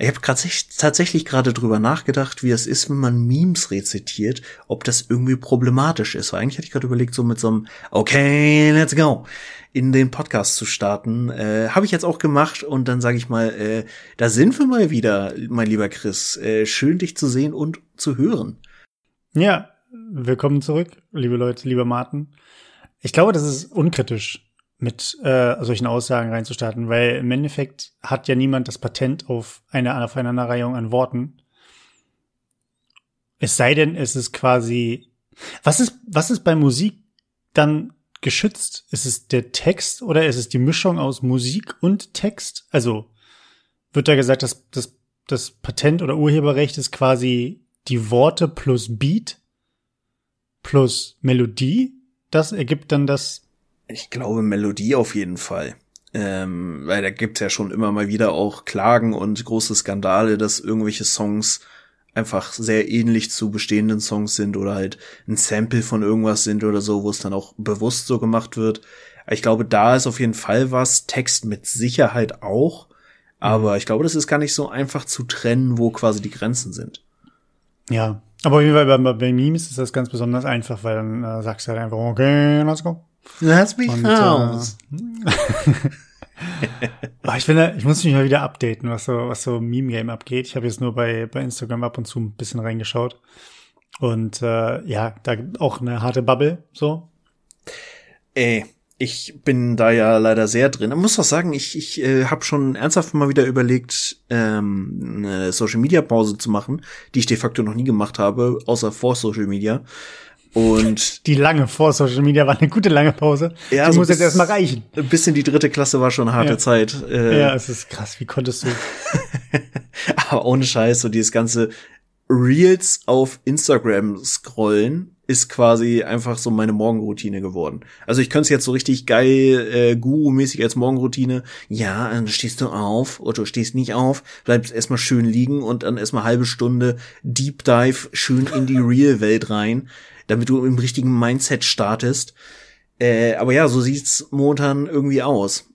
Ich habe tatsächlich gerade drüber nachgedacht, wie es ist, wenn man Memes rezitiert, ob das irgendwie problematisch ist. Weil eigentlich hatte ich gerade überlegt, so mit so einem Okay, let's go in den Podcast zu starten. Äh, habe ich jetzt auch gemacht und dann sage ich mal, äh, da sind wir mal wieder, mein lieber Chris. Äh, schön dich zu sehen und zu hören. Ja, willkommen zurück, liebe Leute, lieber Martin. Ich glaube, das ist unkritisch mit äh, solchen Aussagen reinzustarten, weil im Endeffekt hat ja niemand das Patent auf eine Aufeinanderreihung an Worten. Es sei denn, es ist quasi, was ist, was ist bei Musik dann geschützt? Ist es der Text oder ist es die Mischung aus Musik und Text? Also wird da gesagt, dass das, das Patent oder Urheberrecht ist quasi die Worte plus Beat plus Melodie? Das ergibt dann das ich glaube Melodie auf jeden Fall. Ähm, weil da gibt's ja schon immer mal wieder auch Klagen und große Skandale, dass irgendwelche Songs einfach sehr ähnlich zu bestehenden Songs sind oder halt ein Sample von irgendwas sind oder so, wo es dann auch bewusst so gemacht wird. Ich glaube, da ist auf jeden Fall was, Text mit Sicherheit auch, aber ich glaube, das ist gar nicht so einfach zu trennen, wo quasi die Grenzen sind. Ja, aber auf jeden bei, bei Memes ist das ganz besonders einfach, weil dann äh, sagst du halt einfach, okay, let's go. Lass mich und, raus. Äh, ich finde, ich muss mich mal wieder updaten, was so, was so Meme-Game abgeht. Ich habe jetzt nur bei, bei Instagram ab und zu ein bisschen reingeschaut. Und äh, ja, da auch eine harte Bubble, so. Ey, ich bin da ja leider sehr drin. Ich muss auch sagen, ich, ich äh, habe schon ernsthaft mal wieder überlegt, ähm, eine Social Media Pause zu machen, die ich de facto noch nie gemacht habe, außer vor Social Media. Und die lange vor Social Media war eine gute lange Pause. Ja, die so muss jetzt erstmal reichen. Ein bisschen die dritte Klasse war schon eine harte ja. Zeit. Äh, ja, es ist krass. Wie konntest du? Aber ohne Scheiß, so dieses ganze Reels auf Instagram scrollen ist quasi einfach so meine Morgenroutine geworden. Also ich könnte es jetzt so richtig geil, äh, Guru-mäßig als Morgenroutine. Ja, dann stehst du auf oder du stehst nicht auf, bleibst erstmal schön liegen und dann erstmal halbe Stunde Deep Dive schön in die Real-Welt rein damit du im richtigen Mindset startest. Äh, aber ja, so sieht's momentan irgendwie aus.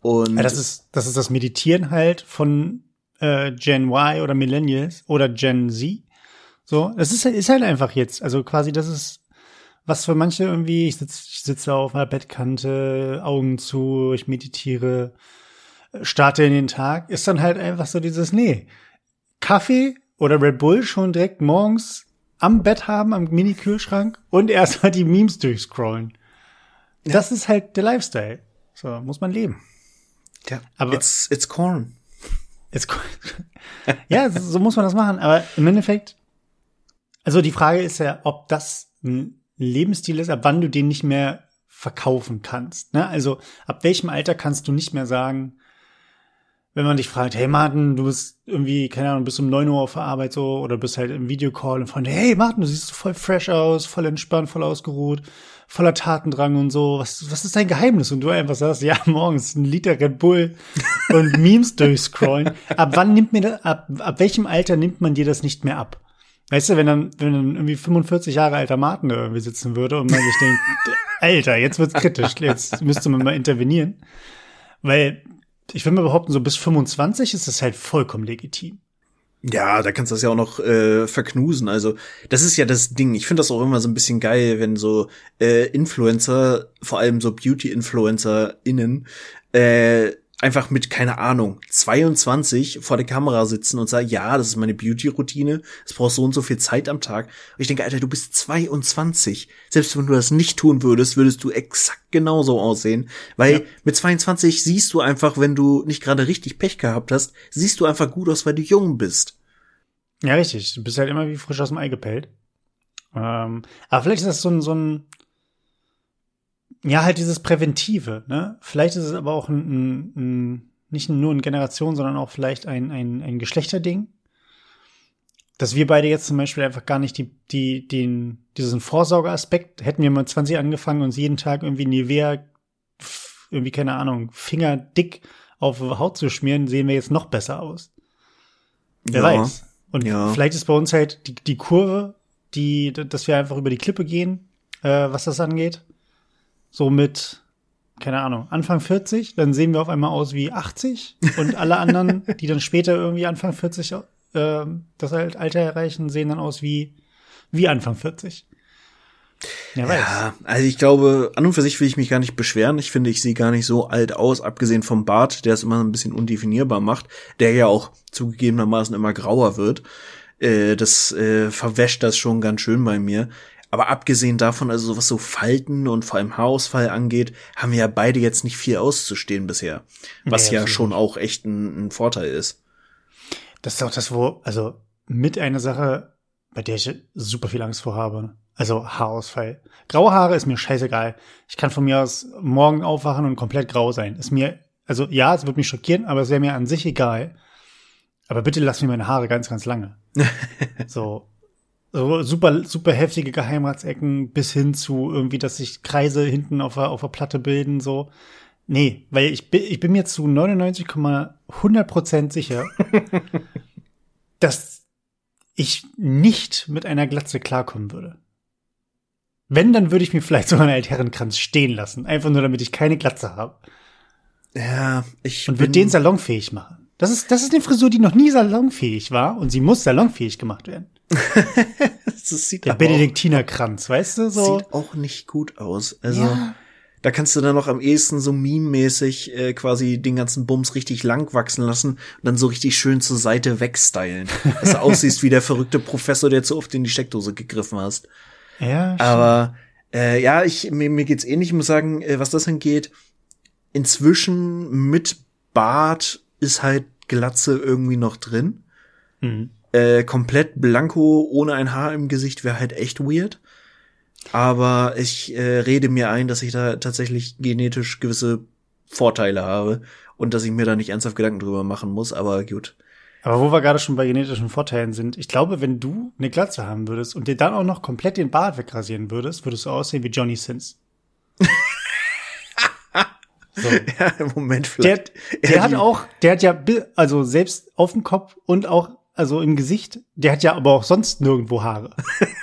Und ja, das ist das ist das Meditieren halt von äh, Gen Y oder Millennials oder Gen Z. So, das ist, ist halt einfach jetzt. Also quasi, das ist was für manche irgendwie. Ich sitze ich sitze auf einer Bettkante, Augen zu, ich meditiere, starte in den Tag. Ist dann halt einfach so dieses nee Kaffee oder Red Bull schon direkt morgens am Bett haben, am Mini-Kühlschrank und erstmal die Memes durchscrollen. Ja. Das ist halt der Lifestyle. So, muss man leben. Ja, aber it's, it's corn. It's corn. ja, so muss man das machen. Aber im Endeffekt, also die Frage ist ja, ob das ein Lebensstil ist, ab wann du den nicht mehr verkaufen kannst. Ne? Also ab welchem Alter kannst du nicht mehr sagen, wenn man dich fragt, hey Martin, du bist irgendwie, keine Ahnung, bist um neun Uhr auf der Arbeit so oder bist halt im Videocall und Freunde, hey Martin, du siehst voll fresh aus, voll entspannt, voll ausgeruht, voller Tatendrang und so. Was, was ist dein Geheimnis? Und du einfach sagst, ja, morgens ein Liter Red Bull und Memes durchscrollen. Ab wann nimmt mir das, ab, ab welchem Alter nimmt man dir das nicht mehr ab? Weißt du, wenn dann, wenn dann irgendwie 45 Jahre alter Martin da irgendwie sitzen würde und man sich denkt, Alter, jetzt wird's kritisch, jetzt müsste man mal intervenieren. Weil ich will mal behaupten, so bis 25 ist das halt vollkommen legitim. Ja, da kannst du das ja auch noch äh, verknusen. Also, das ist ja das Ding. Ich finde das auch immer so ein bisschen geil, wenn so äh, Influencer, vor allem so Beauty-InfluencerInnen, äh, einfach mit, keine Ahnung, 22 vor der Kamera sitzen und sagen, ja, das ist meine Beauty-Routine, es braucht so und so viel Zeit am Tag. Und ich denke, Alter, du bist 22. Selbst wenn du das nicht tun würdest, würdest du exakt genauso aussehen. Weil ja. mit 22 siehst du einfach, wenn du nicht gerade richtig Pech gehabt hast, siehst du einfach gut aus, weil du jung bist. Ja, richtig. Du bist halt immer wie frisch aus dem Ei gepellt. Ähm, aber vielleicht ist das so ein, so ein ja, halt dieses Präventive, ne? Vielleicht ist es aber auch ein, ein, ein nicht nur ein Generation, sondern auch vielleicht ein, ein, ein Geschlechterding. Dass wir beide jetzt zum Beispiel einfach gar nicht die, die, den, diesen Vorsorgeaspekt, hätten wir mal 20 angefangen, uns jeden Tag irgendwie Nivea, irgendwie, keine Ahnung, Finger dick auf Haut zu schmieren, sehen wir jetzt noch besser aus. Wer ja, weiß. Und ja. vielleicht ist bei uns halt die, die Kurve, die, dass wir einfach über die Klippe gehen, äh, was das angeht so mit keine Ahnung, Anfang 40, dann sehen wir auf einmal aus wie 80 und alle anderen, die dann später irgendwie Anfang 40 äh, das Alter erreichen, sehen dann aus wie, wie Anfang 40. Ja, ja, also ich glaube, an und für sich will ich mich gar nicht beschweren. Ich finde, ich sehe gar nicht so alt aus, abgesehen vom Bart, der es immer ein bisschen undefinierbar macht, der ja auch zugegebenermaßen immer grauer wird. Äh, das äh, verwäscht das schon ganz schön bei mir. Aber abgesehen davon, also was so Falten und vor allem Haarausfall angeht, haben wir ja beide jetzt nicht viel auszustehen bisher. Was nee, ja schon auch echt ein, ein Vorteil ist. Das ist auch das, wo, also mit einer Sache, bei der ich super viel Angst vor habe. Also Haarausfall. Graue Haare ist mir scheißegal. Ich kann von mir aus morgen aufwachen und komplett grau sein. Ist mir, also ja, es wird mich schockieren, aber es wäre mir an sich egal. Aber bitte lass mir meine Haare ganz, ganz lange. so, so super, super heftige Geheimratsecken bis hin zu irgendwie, dass sich Kreise hinten auf der, auf der Platte bilden, so. Nee, weil ich bin, ich bin mir zu 99,100% sicher, dass ich nicht mit einer Glatze klarkommen würde. Wenn, dann würde ich mir vielleicht sogar einen Altherrenkranz stehen lassen. Einfach nur, damit ich keine Glatze habe. Ja, ich. Und würde den salonfähig machen. Das ist, das ist eine Frisur, die noch nie salonfähig war und sie muss salonfähig gemacht werden. das sieht Der Benediktinerkranz, weißt du, so. Sieht auch nicht gut aus. Also, ja. da kannst du dann noch am ehesten so meme-mäßig äh, quasi den ganzen Bums richtig lang wachsen lassen und dann so richtig schön zur Seite wegstylen. Dass du aussiehst wie der verrückte Professor, der zu oft in die Steckdose gegriffen hast. Ja. Aber äh, ja, ich mir, mir geht's ähnlich. Ich muss sagen, äh, was das angeht, inzwischen mit Bart ist halt Glatze irgendwie noch drin. Mhm. Äh, komplett blanko, ohne ein Haar im Gesicht wäre halt echt weird. Aber ich äh, rede mir ein, dass ich da tatsächlich genetisch gewisse Vorteile habe und dass ich mir da nicht ernsthaft Gedanken drüber machen muss. Aber gut. Aber wo wir gerade schon bei genetischen Vorteilen sind, ich glaube, wenn du eine Glatze haben würdest und dir dann auch noch komplett den Bart wegrasieren würdest, würdest du aussehen wie Johnny Sins. so. Ja, im Moment vielleicht. Der, der hat auch, der hat ja, also selbst auf dem Kopf und auch, also im Gesicht, der hat ja aber auch sonst nirgendwo Haare.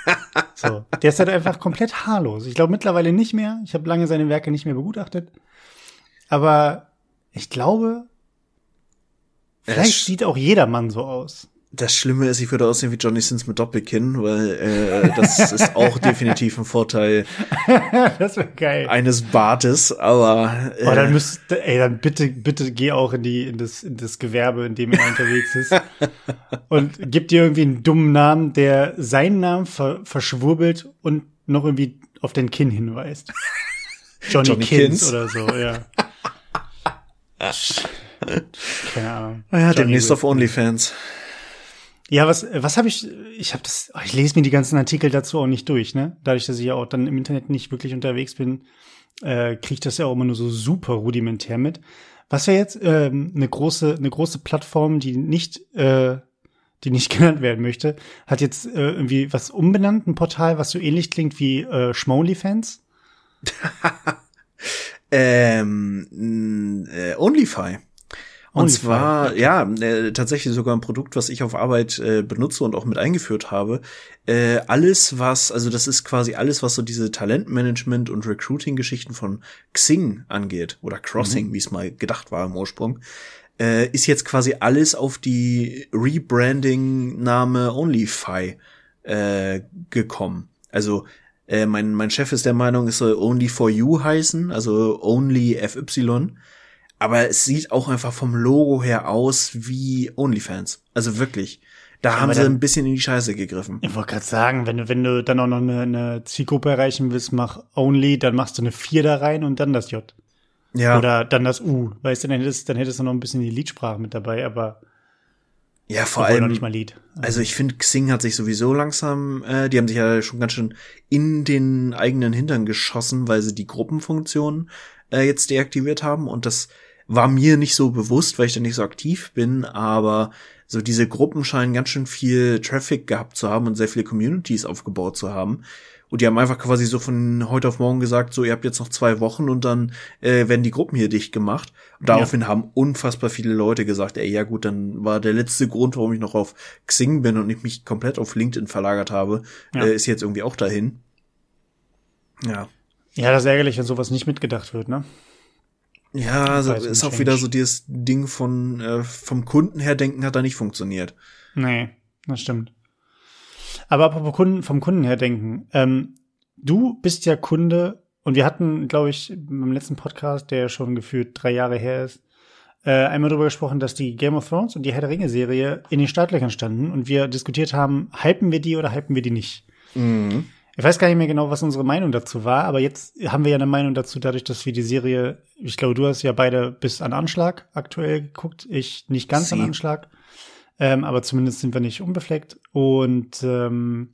so. Der ist halt einfach komplett haarlos. Ich glaube mittlerweile nicht mehr. Ich habe lange seine Werke nicht mehr begutachtet. Aber ich glaube, Vielleicht sieht auch jeder Mann so aus. Das Schlimme ist, ich würde aussehen wie Johnny Sins mit Doppelkinn, weil äh, das ist auch definitiv ein Vorteil das geil. eines Bartes, aber äh, oh, dann müsst, ey, dann bitte, bitte geh auch in die in das in das Gewerbe, in dem er unterwegs ist und gib dir irgendwie einen dummen Namen, der seinen Namen ver verschwurbelt und noch irgendwie auf den Kinn hinweist. Johnny, Johnny Kins, Kins oder so, ja. Keine Ahnung. Ja, demnächst auf OnlyFans. Ja, was, was habe ich, ich habe das, ich lese mir die ganzen Artikel dazu auch nicht durch, ne? Dadurch, dass ich ja auch dann im Internet nicht wirklich unterwegs bin, äh, kriege ich das ja auch immer nur so super rudimentär mit. Was wäre jetzt ähm, eine große, eine große Plattform, die nicht, äh, die nicht genannt werden möchte, hat jetzt äh, irgendwie was umbenannt, ein Portal, was so ähnlich klingt wie äh, Schmonlyfans? ähm, äh, Onlyfy. Und zwar, okay. ja, äh, tatsächlich sogar ein Produkt, was ich auf Arbeit äh, benutze und auch mit eingeführt habe. Äh, alles, was, also das ist quasi alles, was so diese Talentmanagement und Recruiting-Geschichten von Xing angeht oder Crossing, mhm. wie es mal gedacht war im Ursprung, äh, ist jetzt quasi alles auf die Rebranding-Name OnlyFi äh, gekommen. Also äh, mein, mein Chef ist der Meinung, es soll Only for You heißen, also Only FY aber es sieht auch einfach vom Logo her aus wie OnlyFans. Also wirklich. Da ja, haben sie dann, ein bisschen in die Scheiße gegriffen. Ich wollte gerade sagen, wenn du, wenn du dann auch noch eine, eine Zielgruppe erreichen willst, mach Only, dann machst du eine 4 da rein und dann das J. Ja. Oder dann das U. Weißt du, dann hättest, dann hättest du noch ein bisschen die Liedsprache mit dabei, aber ja, vor allem. Noch nicht mal Lied. Also, also ich finde, Xing hat sich sowieso langsam, äh, die haben sich ja schon ganz schön in den eigenen Hintern geschossen, weil sie die Gruppenfunktion äh, jetzt deaktiviert haben und das war mir nicht so bewusst, weil ich da nicht so aktiv bin, aber so diese Gruppen scheinen ganz schön viel Traffic gehabt zu haben und sehr viele Communities aufgebaut zu haben. Und die haben einfach quasi so von heute auf morgen gesagt, so ihr habt jetzt noch zwei Wochen und dann äh, werden die Gruppen hier dicht gemacht. Und daraufhin ja. haben unfassbar viele Leute gesagt, ey, ja gut, dann war der letzte Grund, warum ich noch auf Xing bin und ich mich komplett auf LinkedIn verlagert habe, ja. äh, ist jetzt irgendwie auch dahin. Ja. Ja, das ist ärgerlich, wenn sowas nicht mitgedacht wird, ne? Ja, also ist auch wieder so dieses Ding von äh, vom Kunden her denken hat da nicht funktioniert. Nee, das stimmt. Aber apropos Kunden, vom Kunden her denken, ähm, du bist ja Kunde und wir hatten, glaube ich, beim letzten Podcast, der schon gefühlt drei Jahre her ist, äh, einmal darüber gesprochen, dass die Game of Thrones und die Herr der Ringe-Serie in den Startlöchern standen und wir diskutiert haben, hypen wir die oder hypen wir die nicht. Mhm. Ich weiß gar nicht mehr genau, was unsere Meinung dazu war, aber jetzt haben wir ja eine Meinung dazu, dadurch, dass wir die Serie, ich glaube, du hast ja beide bis an Anschlag aktuell geguckt, ich nicht ganz Sie. an Anschlag, ähm, aber zumindest sind wir nicht unbefleckt. Und ähm,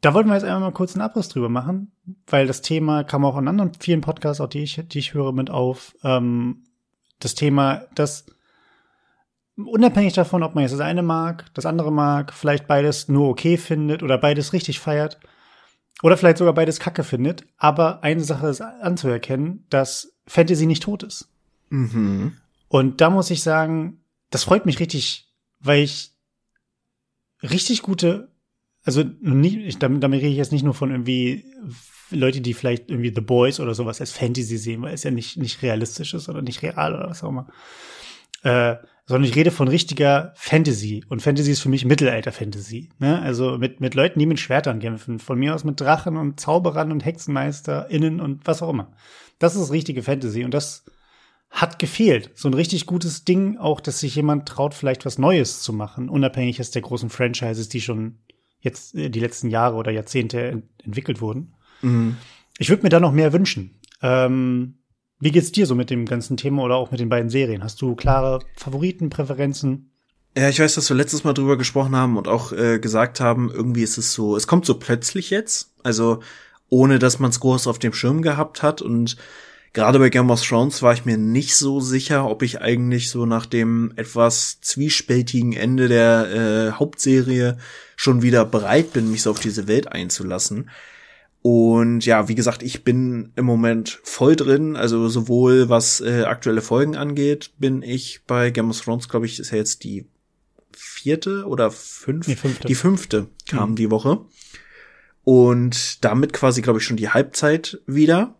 da wollten wir jetzt einmal mal kurz einen Abriss drüber machen, weil das Thema kam auch in anderen vielen Podcasts, auch die ich, die ich höre, mit auf. Ähm, das Thema, das unabhängig davon, ob man jetzt das eine mag, das andere mag, vielleicht beides nur okay findet oder beides richtig feiert oder vielleicht sogar beides kacke findet, aber eine Sache ist anzuerkennen, dass Fantasy nicht tot ist. Mhm. Und da muss ich sagen, das freut mich richtig, weil ich richtig gute, also nicht, ich, damit, damit rede ich jetzt nicht nur von irgendwie Leute, die vielleicht irgendwie The Boys oder sowas als Fantasy sehen, weil es ja nicht, nicht realistisch ist oder nicht real oder was auch immer. Äh, sondern ich rede von richtiger Fantasy. Und Fantasy ist für mich Mittelalter-Fantasy. Ne? Also mit, mit Leuten, die mit Schwertern kämpfen. Von mir aus mit Drachen und Zauberern und HexenmeisterInnen und was auch immer. Das ist richtige Fantasy. Und das hat gefehlt. So ein richtig gutes Ding, auch, dass sich jemand traut, vielleicht was Neues zu machen, unabhängig aus der großen Franchises, die schon jetzt äh, die letzten Jahre oder Jahrzehnte ent entwickelt wurden. Mhm. Ich würde mir da noch mehr wünschen. Ähm, wie geht's dir so mit dem ganzen Thema oder auch mit den beiden Serien? Hast du klare Favoriten, Präferenzen? Ja, ich weiß, dass wir letztes Mal drüber gesprochen haben und auch äh, gesagt haben, irgendwie ist es so, es kommt so plötzlich jetzt, also ohne dass man es groß auf dem Schirm gehabt hat und gerade bei Game of Thrones war ich mir nicht so sicher, ob ich eigentlich so nach dem etwas zwiespältigen Ende der äh, Hauptserie schon wieder bereit bin, mich so auf diese Welt einzulassen. Und ja, wie gesagt, ich bin im Moment voll drin. Also sowohl was äh, aktuelle Folgen angeht, bin ich bei Game of Thrones, glaube ich, ist ja jetzt die vierte oder fünf, die fünfte, die fünfte kam mhm. die Woche. Und damit quasi, glaube ich, schon die Halbzeit wieder.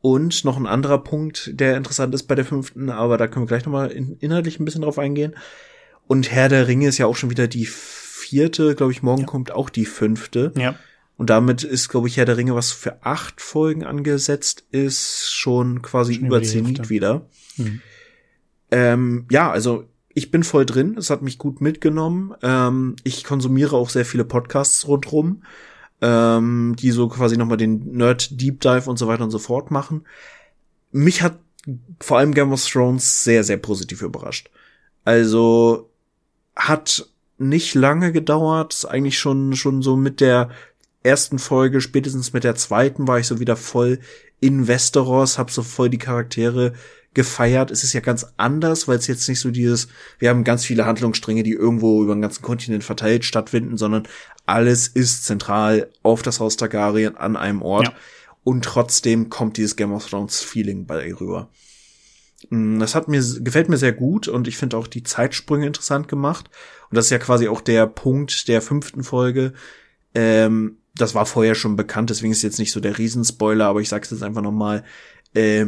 Und noch ein anderer Punkt, der interessant ist bei der fünften, aber da können wir gleich nochmal in, inhaltlich ein bisschen drauf eingehen. Und Herr der Ringe ist ja auch schon wieder die vierte, glaube ich, morgen ja. kommt auch die fünfte. Ja. Und damit ist, glaube ich, Herr der Ringe, was für acht Folgen angesetzt ist, schon quasi schon über Zenit wieder. Mhm. Ähm, ja, also ich bin voll drin. Es hat mich gut mitgenommen. Ähm, ich konsumiere auch sehr viele Podcasts rundrum, ähm, die so quasi nochmal den Nerd Deep Dive und so weiter und so fort machen. Mich hat vor allem Game of Thrones sehr, sehr positiv überrascht. Also hat nicht lange gedauert, ist eigentlich schon, schon so mit der ersten Folge, spätestens mit der zweiten war ich so wieder voll in Westeros, hab so voll die Charaktere gefeiert. Es ist ja ganz anders, weil es jetzt nicht so dieses, wir haben ganz viele Handlungsstränge, die irgendwo über den ganzen Kontinent verteilt stattfinden, sondern alles ist zentral auf das Haus Targaryen an einem Ort. Ja. Und trotzdem kommt dieses Game of Thrones Feeling bei ihr rüber. Mm, das hat mir, gefällt mir sehr gut und ich finde auch die Zeitsprünge interessant gemacht. Und das ist ja quasi auch der Punkt der fünften Folge, ähm, das war vorher schon bekannt, deswegen ist jetzt nicht so der Riesenspoiler, aber ich sag's jetzt einfach nochmal. Äh,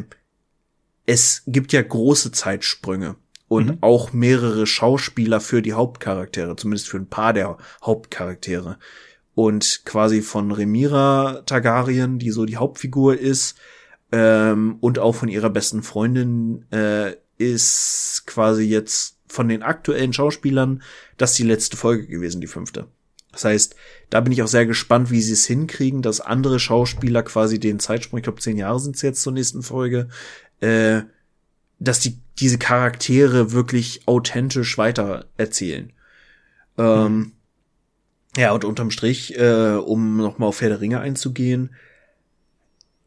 es gibt ja große Zeitsprünge und mhm. auch mehrere Schauspieler für die Hauptcharaktere, zumindest für ein paar der Hauptcharaktere. Und quasi von Remira Targaryen, die so die Hauptfigur ist, ähm, und auch von ihrer besten Freundin, äh, ist quasi jetzt von den aktuellen Schauspielern das die letzte Folge gewesen, die fünfte. Das heißt, da bin ich auch sehr gespannt, wie sie es hinkriegen, dass andere Schauspieler quasi den Zeitsprung, ich glaube zehn Jahre sind es jetzt zur nächsten Folge, äh, dass die diese Charaktere wirklich authentisch weiter erzählen. Ähm, mhm. Ja, und unterm Strich, äh, um nochmal auf Herr der Ringe einzugehen,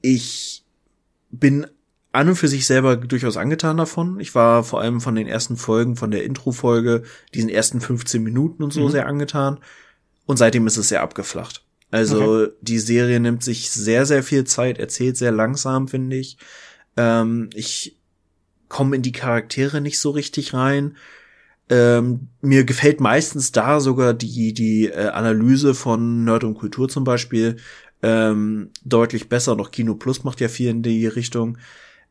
ich bin an und für sich selber durchaus angetan davon. Ich war vor allem von den ersten Folgen, von der Intro-Folge, diesen ersten 15 Minuten und so mhm. sehr angetan. Und seitdem ist es sehr abgeflacht. Also okay. die Serie nimmt sich sehr, sehr viel Zeit, erzählt sehr langsam, finde ich. Ähm, ich komme in die Charaktere nicht so richtig rein. Ähm, mir gefällt meistens da sogar die, die äh, Analyse von Nerd und Kultur zum Beispiel ähm, deutlich besser. Noch Kino Plus macht ja viel in die Richtung.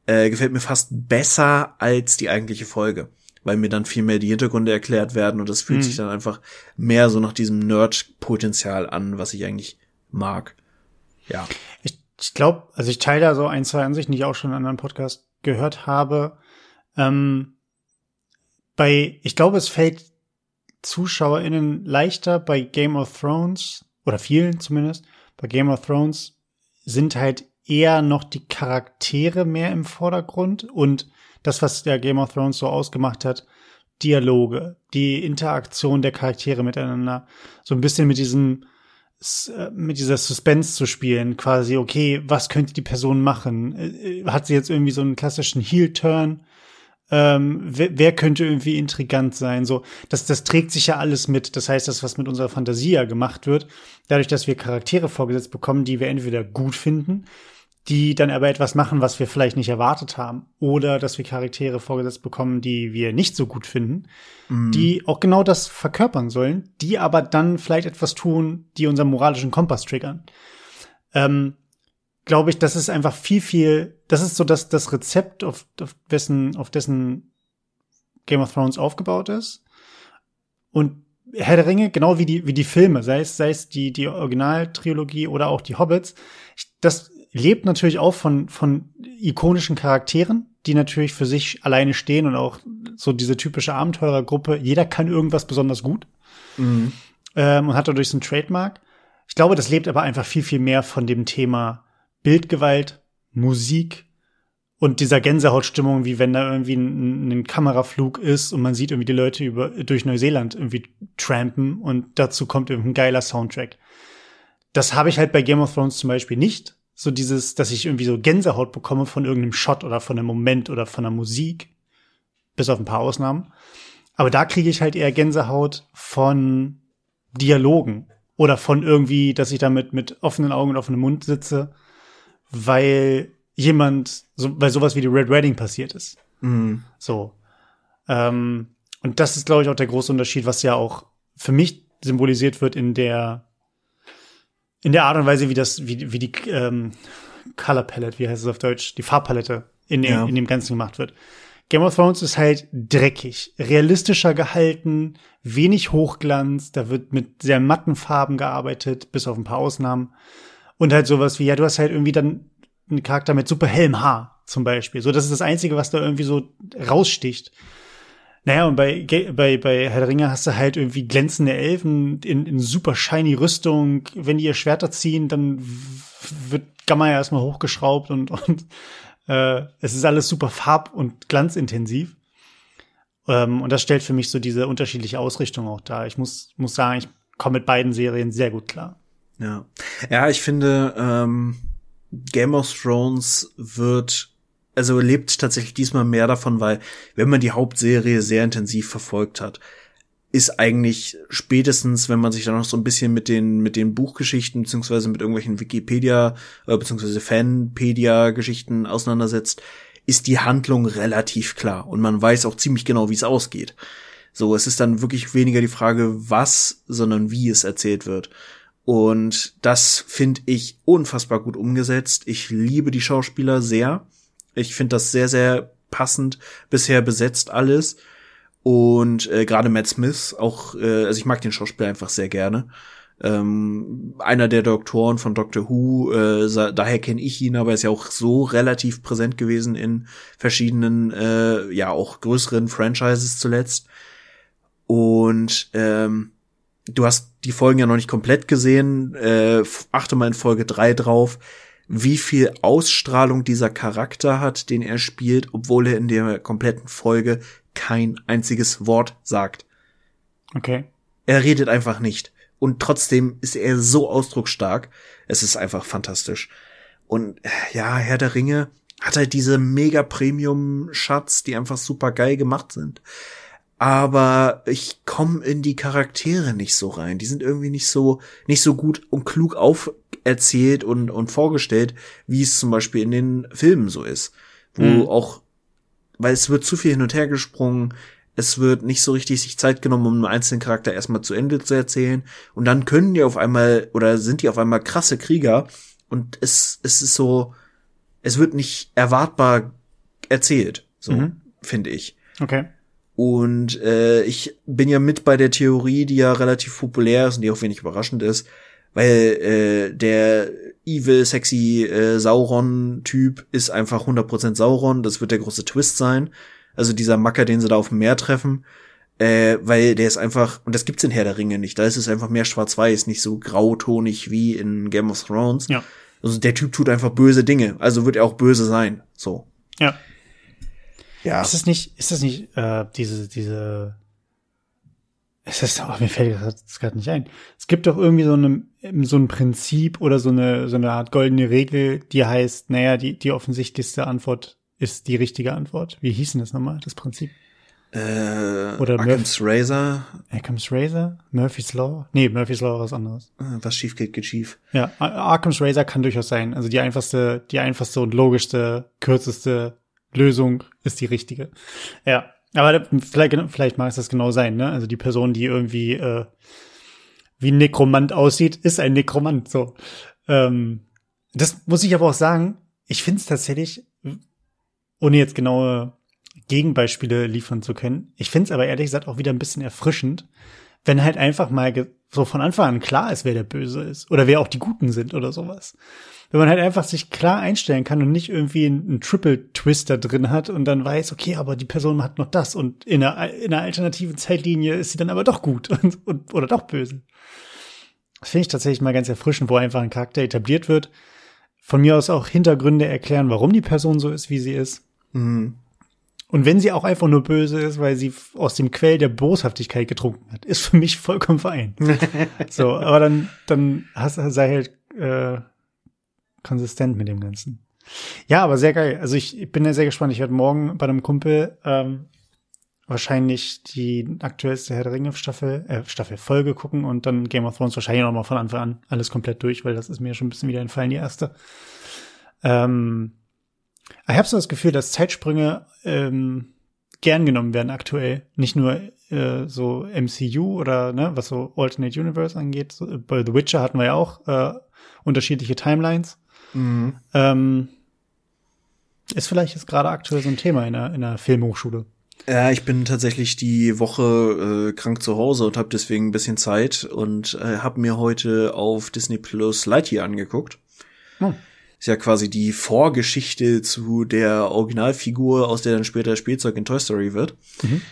äh, gefällt mir fast besser als die eigentliche Folge, weil mir dann viel mehr die Hintergründe erklärt werden und das fühlt mhm. sich dann einfach mehr so nach diesem Nerd-Potenzial an, was ich eigentlich mag. Ja. Ich, ich glaube, also ich teile da so ein, zwei Ansichten, die ich auch schon in anderen Podcast gehört habe. Ähm, bei, ich glaube, es fällt ZuschauerInnen leichter bei Game of Thrones, oder vielen zumindest, bei Game of Thrones sind halt eher noch die Charaktere mehr im Vordergrund und das, was der Game of Thrones so ausgemacht hat, Dialoge, die Interaktion der Charaktere miteinander, so ein bisschen mit diesem äh, mit dieser Suspense zu spielen, quasi, okay, was könnte die Person machen? Äh, hat sie jetzt irgendwie so einen klassischen Heel-Turn? Ähm, wer, wer, könnte irgendwie intrigant sein? So, das, das trägt sich ja alles mit. Das heißt, das, was mit unserer Fantasie ja gemacht wird, dadurch, dass wir Charaktere vorgesetzt bekommen, die wir entweder gut finden, die dann aber etwas machen, was wir vielleicht nicht erwartet haben, oder dass wir Charaktere vorgesetzt bekommen, die wir nicht so gut finden, mhm. die auch genau das verkörpern sollen, die aber dann vielleicht etwas tun, die unseren moralischen Kompass triggern. Ähm, Glaube ich, das ist einfach viel, viel, das ist so das, das Rezept, auf, auf dessen, auf dessen Game of Thrones aufgebaut ist. Und Herr der Ringe, genau wie die, wie die Filme, sei es, sei es die, die Originaltrilogie oder auch die Hobbits, das lebt natürlich auch von, von ikonischen Charakteren, die natürlich für sich alleine stehen und auch so diese typische Abenteurergruppe. Jeder kann irgendwas besonders gut mhm. ähm, und hat dadurch so ein Trademark. Ich glaube, das lebt aber einfach viel, viel mehr von dem Thema Bildgewalt, Musik und dieser Gänsehautstimmung, wie wenn da irgendwie ein, ein Kameraflug ist und man sieht irgendwie die Leute über, durch Neuseeland irgendwie trampen und dazu kommt irgendwie ein geiler Soundtrack. Das habe ich halt bei Game of Thrones zum Beispiel nicht so dieses, dass ich irgendwie so Gänsehaut bekomme von irgendeinem Shot oder von einem Moment oder von der Musik. Bis auf ein paar Ausnahmen. Aber da kriege ich halt eher Gänsehaut von Dialogen oder von irgendwie, dass ich damit mit offenen Augen und offenem Mund sitze, weil jemand, so, weil sowas wie die Red Wedding passiert ist. Mhm. So. Ähm, und das ist, glaube ich, auch der große Unterschied, was ja auch für mich symbolisiert wird in der in der Art und Weise, wie das, wie, wie die ähm, Color Palette, wie heißt es auf Deutsch, die Farbpalette in, dem, ja. in dem Ganzen gemacht wird. Game of Thrones ist halt dreckig, realistischer gehalten, wenig Hochglanz, da wird mit sehr matten Farben gearbeitet, bis auf ein paar Ausnahmen. Und halt sowas wie, ja, du hast halt irgendwie dann einen Charakter mit super hellem Haar, zum Beispiel. So, das ist das Einzige, was da irgendwie so raussticht. Naja, und bei, bei, bei Herr der Ringe hast du halt irgendwie glänzende Elfen in, in super shiny Rüstung. Wenn die ihr Schwerter ziehen, dann wird Gamma ja erstmal hochgeschraubt und, und äh, es ist alles super farb- und glanzintensiv. Ähm, und das stellt für mich so diese unterschiedliche Ausrichtung auch dar. Ich muss, muss sagen, ich komme mit beiden Serien sehr gut klar. Ja, ja ich finde, ähm, Game of Thrones wird also lebt tatsächlich diesmal mehr davon, weil wenn man die Hauptserie sehr intensiv verfolgt hat, ist eigentlich spätestens, wenn man sich dann noch so ein bisschen mit den mit den Buchgeschichten beziehungsweise mit irgendwelchen Wikipedia äh, beziehungsweise Fanpedia-Geschichten auseinandersetzt, ist die Handlung relativ klar und man weiß auch ziemlich genau, wie es ausgeht. So, es ist dann wirklich weniger die Frage, was, sondern wie es erzählt wird. Und das finde ich unfassbar gut umgesetzt. Ich liebe die Schauspieler sehr. Ich finde das sehr, sehr passend bisher besetzt alles. Und äh, gerade Matt Smith, auch, äh, also ich mag den Schauspieler einfach sehr gerne. Ähm, einer der Doktoren von Doctor Who, äh, daher kenne ich ihn, aber er ist ja auch so relativ präsent gewesen in verschiedenen, äh, ja auch größeren Franchises zuletzt. Und ähm, du hast die Folgen ja noch nicht komplett gesehen, äh, achte mal in Folge drei drauf wie viel Ausstrahlung dieser Charakter hat, den er spielt, obwohl er in der kompletten Folge kein einziges Wort sagt. Okay. Er redet einfach nicht. Und trotzdem ist er so ausdrucksstark. Es ist einfach fantastisch. Und ja, Herr der Ringe hat halt diese mega Premium-Schatz, die einfach super geil gemacht sind. Aber ich komme in die Charaktere nicht so rein. Die sind irgendwie nicht so, nicht so gut und klug auf, erzählt und, und vorgestellt, wie es zum Beispiel in den Filmen so ist. Wo mhm. auch, weil es wird zu viel hin und her gesprungen, es wird nicht so richtig sich Zeit genommen, um einen einzelnen Charakter erstmal zu Ende zu erzählen. Und dann können die auf einmal, oder sind die auf einmal krasse Krieger. Und es, es ist so, es wird nicht erwartbar erzählt, so mhm. finde ich. Okay. Und äh, ich bin ja mit bei der Theorie, die ja relativ populär ist und die auch wenig überraschend ist, weil äh, der evil, sexy äh, Sauron-Typ ist einfach 100% Sauron. Das wird der große Twist sein. Also dieser Macker, den sie da auf dem Meer treffen. Äh, weil der ist einfach, und das gibt's in Herr der Ringe nicht, da ist es einfach mehr schwarz-weiß, nicht so grautonig wie in Game of Thrones. Ja. Also der Typ tut einfach böse Dinge, also wird er auch böse sein. So. Ja. Ja. Ist das nicht, ist das nicht äh, diese, diese es ist, oh, mir fällt das gerade nicht ein. Es gibt doch irgendwie so, eine, so ein Prinzip oder so eine, so eine Art goldene Regel, die heißt, naja, die, die offensichtlichste Antwort ist die richtige Antwort. Wie hieß denn das nochmal, das Prinzip? Äh, Oder Occam's Razor. Occam's Razor? Murphy's Law? Nee, Murphy's Law war was anderes. Ah, was schief geht, geht schief. Ja, Occam's Razor kann durchaus sein. Also die einfachste, die einfachste und logischste, kürzeste Lösung ist die richtige. Ja, aber vielleicht, vielleicht mag es das genau sein, ne? Also die Person, die irgendwie äh, wie ein Nekromant aussieht, ist ein Nekromant. So. Ähm, das muss ich aber auch sagen, ich finde es tatsächlich, ohne jetzt genaue Gegenbeispiele liefern zu können, ich finde es aber ehrlich gesagt auch wieder ein bisschen erfrischend, wenn halt einfach mal so von Anfang an klar ist, wer der Böse ist oder wer auch die Guten sind oder sowas wenn man halt einfach sich klar einstellen kann und nicht irgendwie einen Triple-Twist da drin hat und dann weiß, okay, aber die Person hat noch das und in einer, in einer alternativen Zeitlinie ist sie dann aber doch gut und, und oder doch böse. Das finde ich tatsächlich mal ganz erfrischend, wo einfach ein Charakter etabliert wird. Von mir aus auch Hintergründe erklären, warum die Person so ist, wie sie ist. Mhm. Und wenn sie auch einfach nur böse ist, weil sie aus dem Quell der Boshaftigkeit getrunken hat, ist für mich vollkommen fein. so, aber dann, dann hast, sei halt äh, konsistent mit dem Ganzen. Ja, aber sehr geil. Also ich, ich bin ja sehr gespannt. Ich werde morgen bei einem Kumpel ähm, wahrscheinlich die aktuellste Herr der Ringe Staffel, äh, Staffel Folge gucken und dann Game of Thrones wahrscheinlich noch mal von Anfang an alles komplett durch, weil das ist mir schon ein bisschen wieder entfallen, die erste. Ähm, ich habe so das Gefühl, dass Zeitsprünge ähm, gern genommen werden aktuell. Nicht nur äh, so MCU oder ne, was so Alternate Universe angeht. So, bei The Witcher hatten wir ja auch äh, unterschiedliche Timelines. Mhm. Ähm, ist vielleicht jetzt gerade aktuell so ein Thema in der, in der Filmhochschule. Ja, ich bin tatsächlich die Woche äh, krank zu Hause und habe deswegen ein bisschen Zeit und äh, habe mir heute auf Disney Plus Lightyear angeguckt. Hm. Ist ja quasi die Vorgeschichte zu der Originalfigur, aus der dann später Spielzeug in Toy Story wird. Mhm.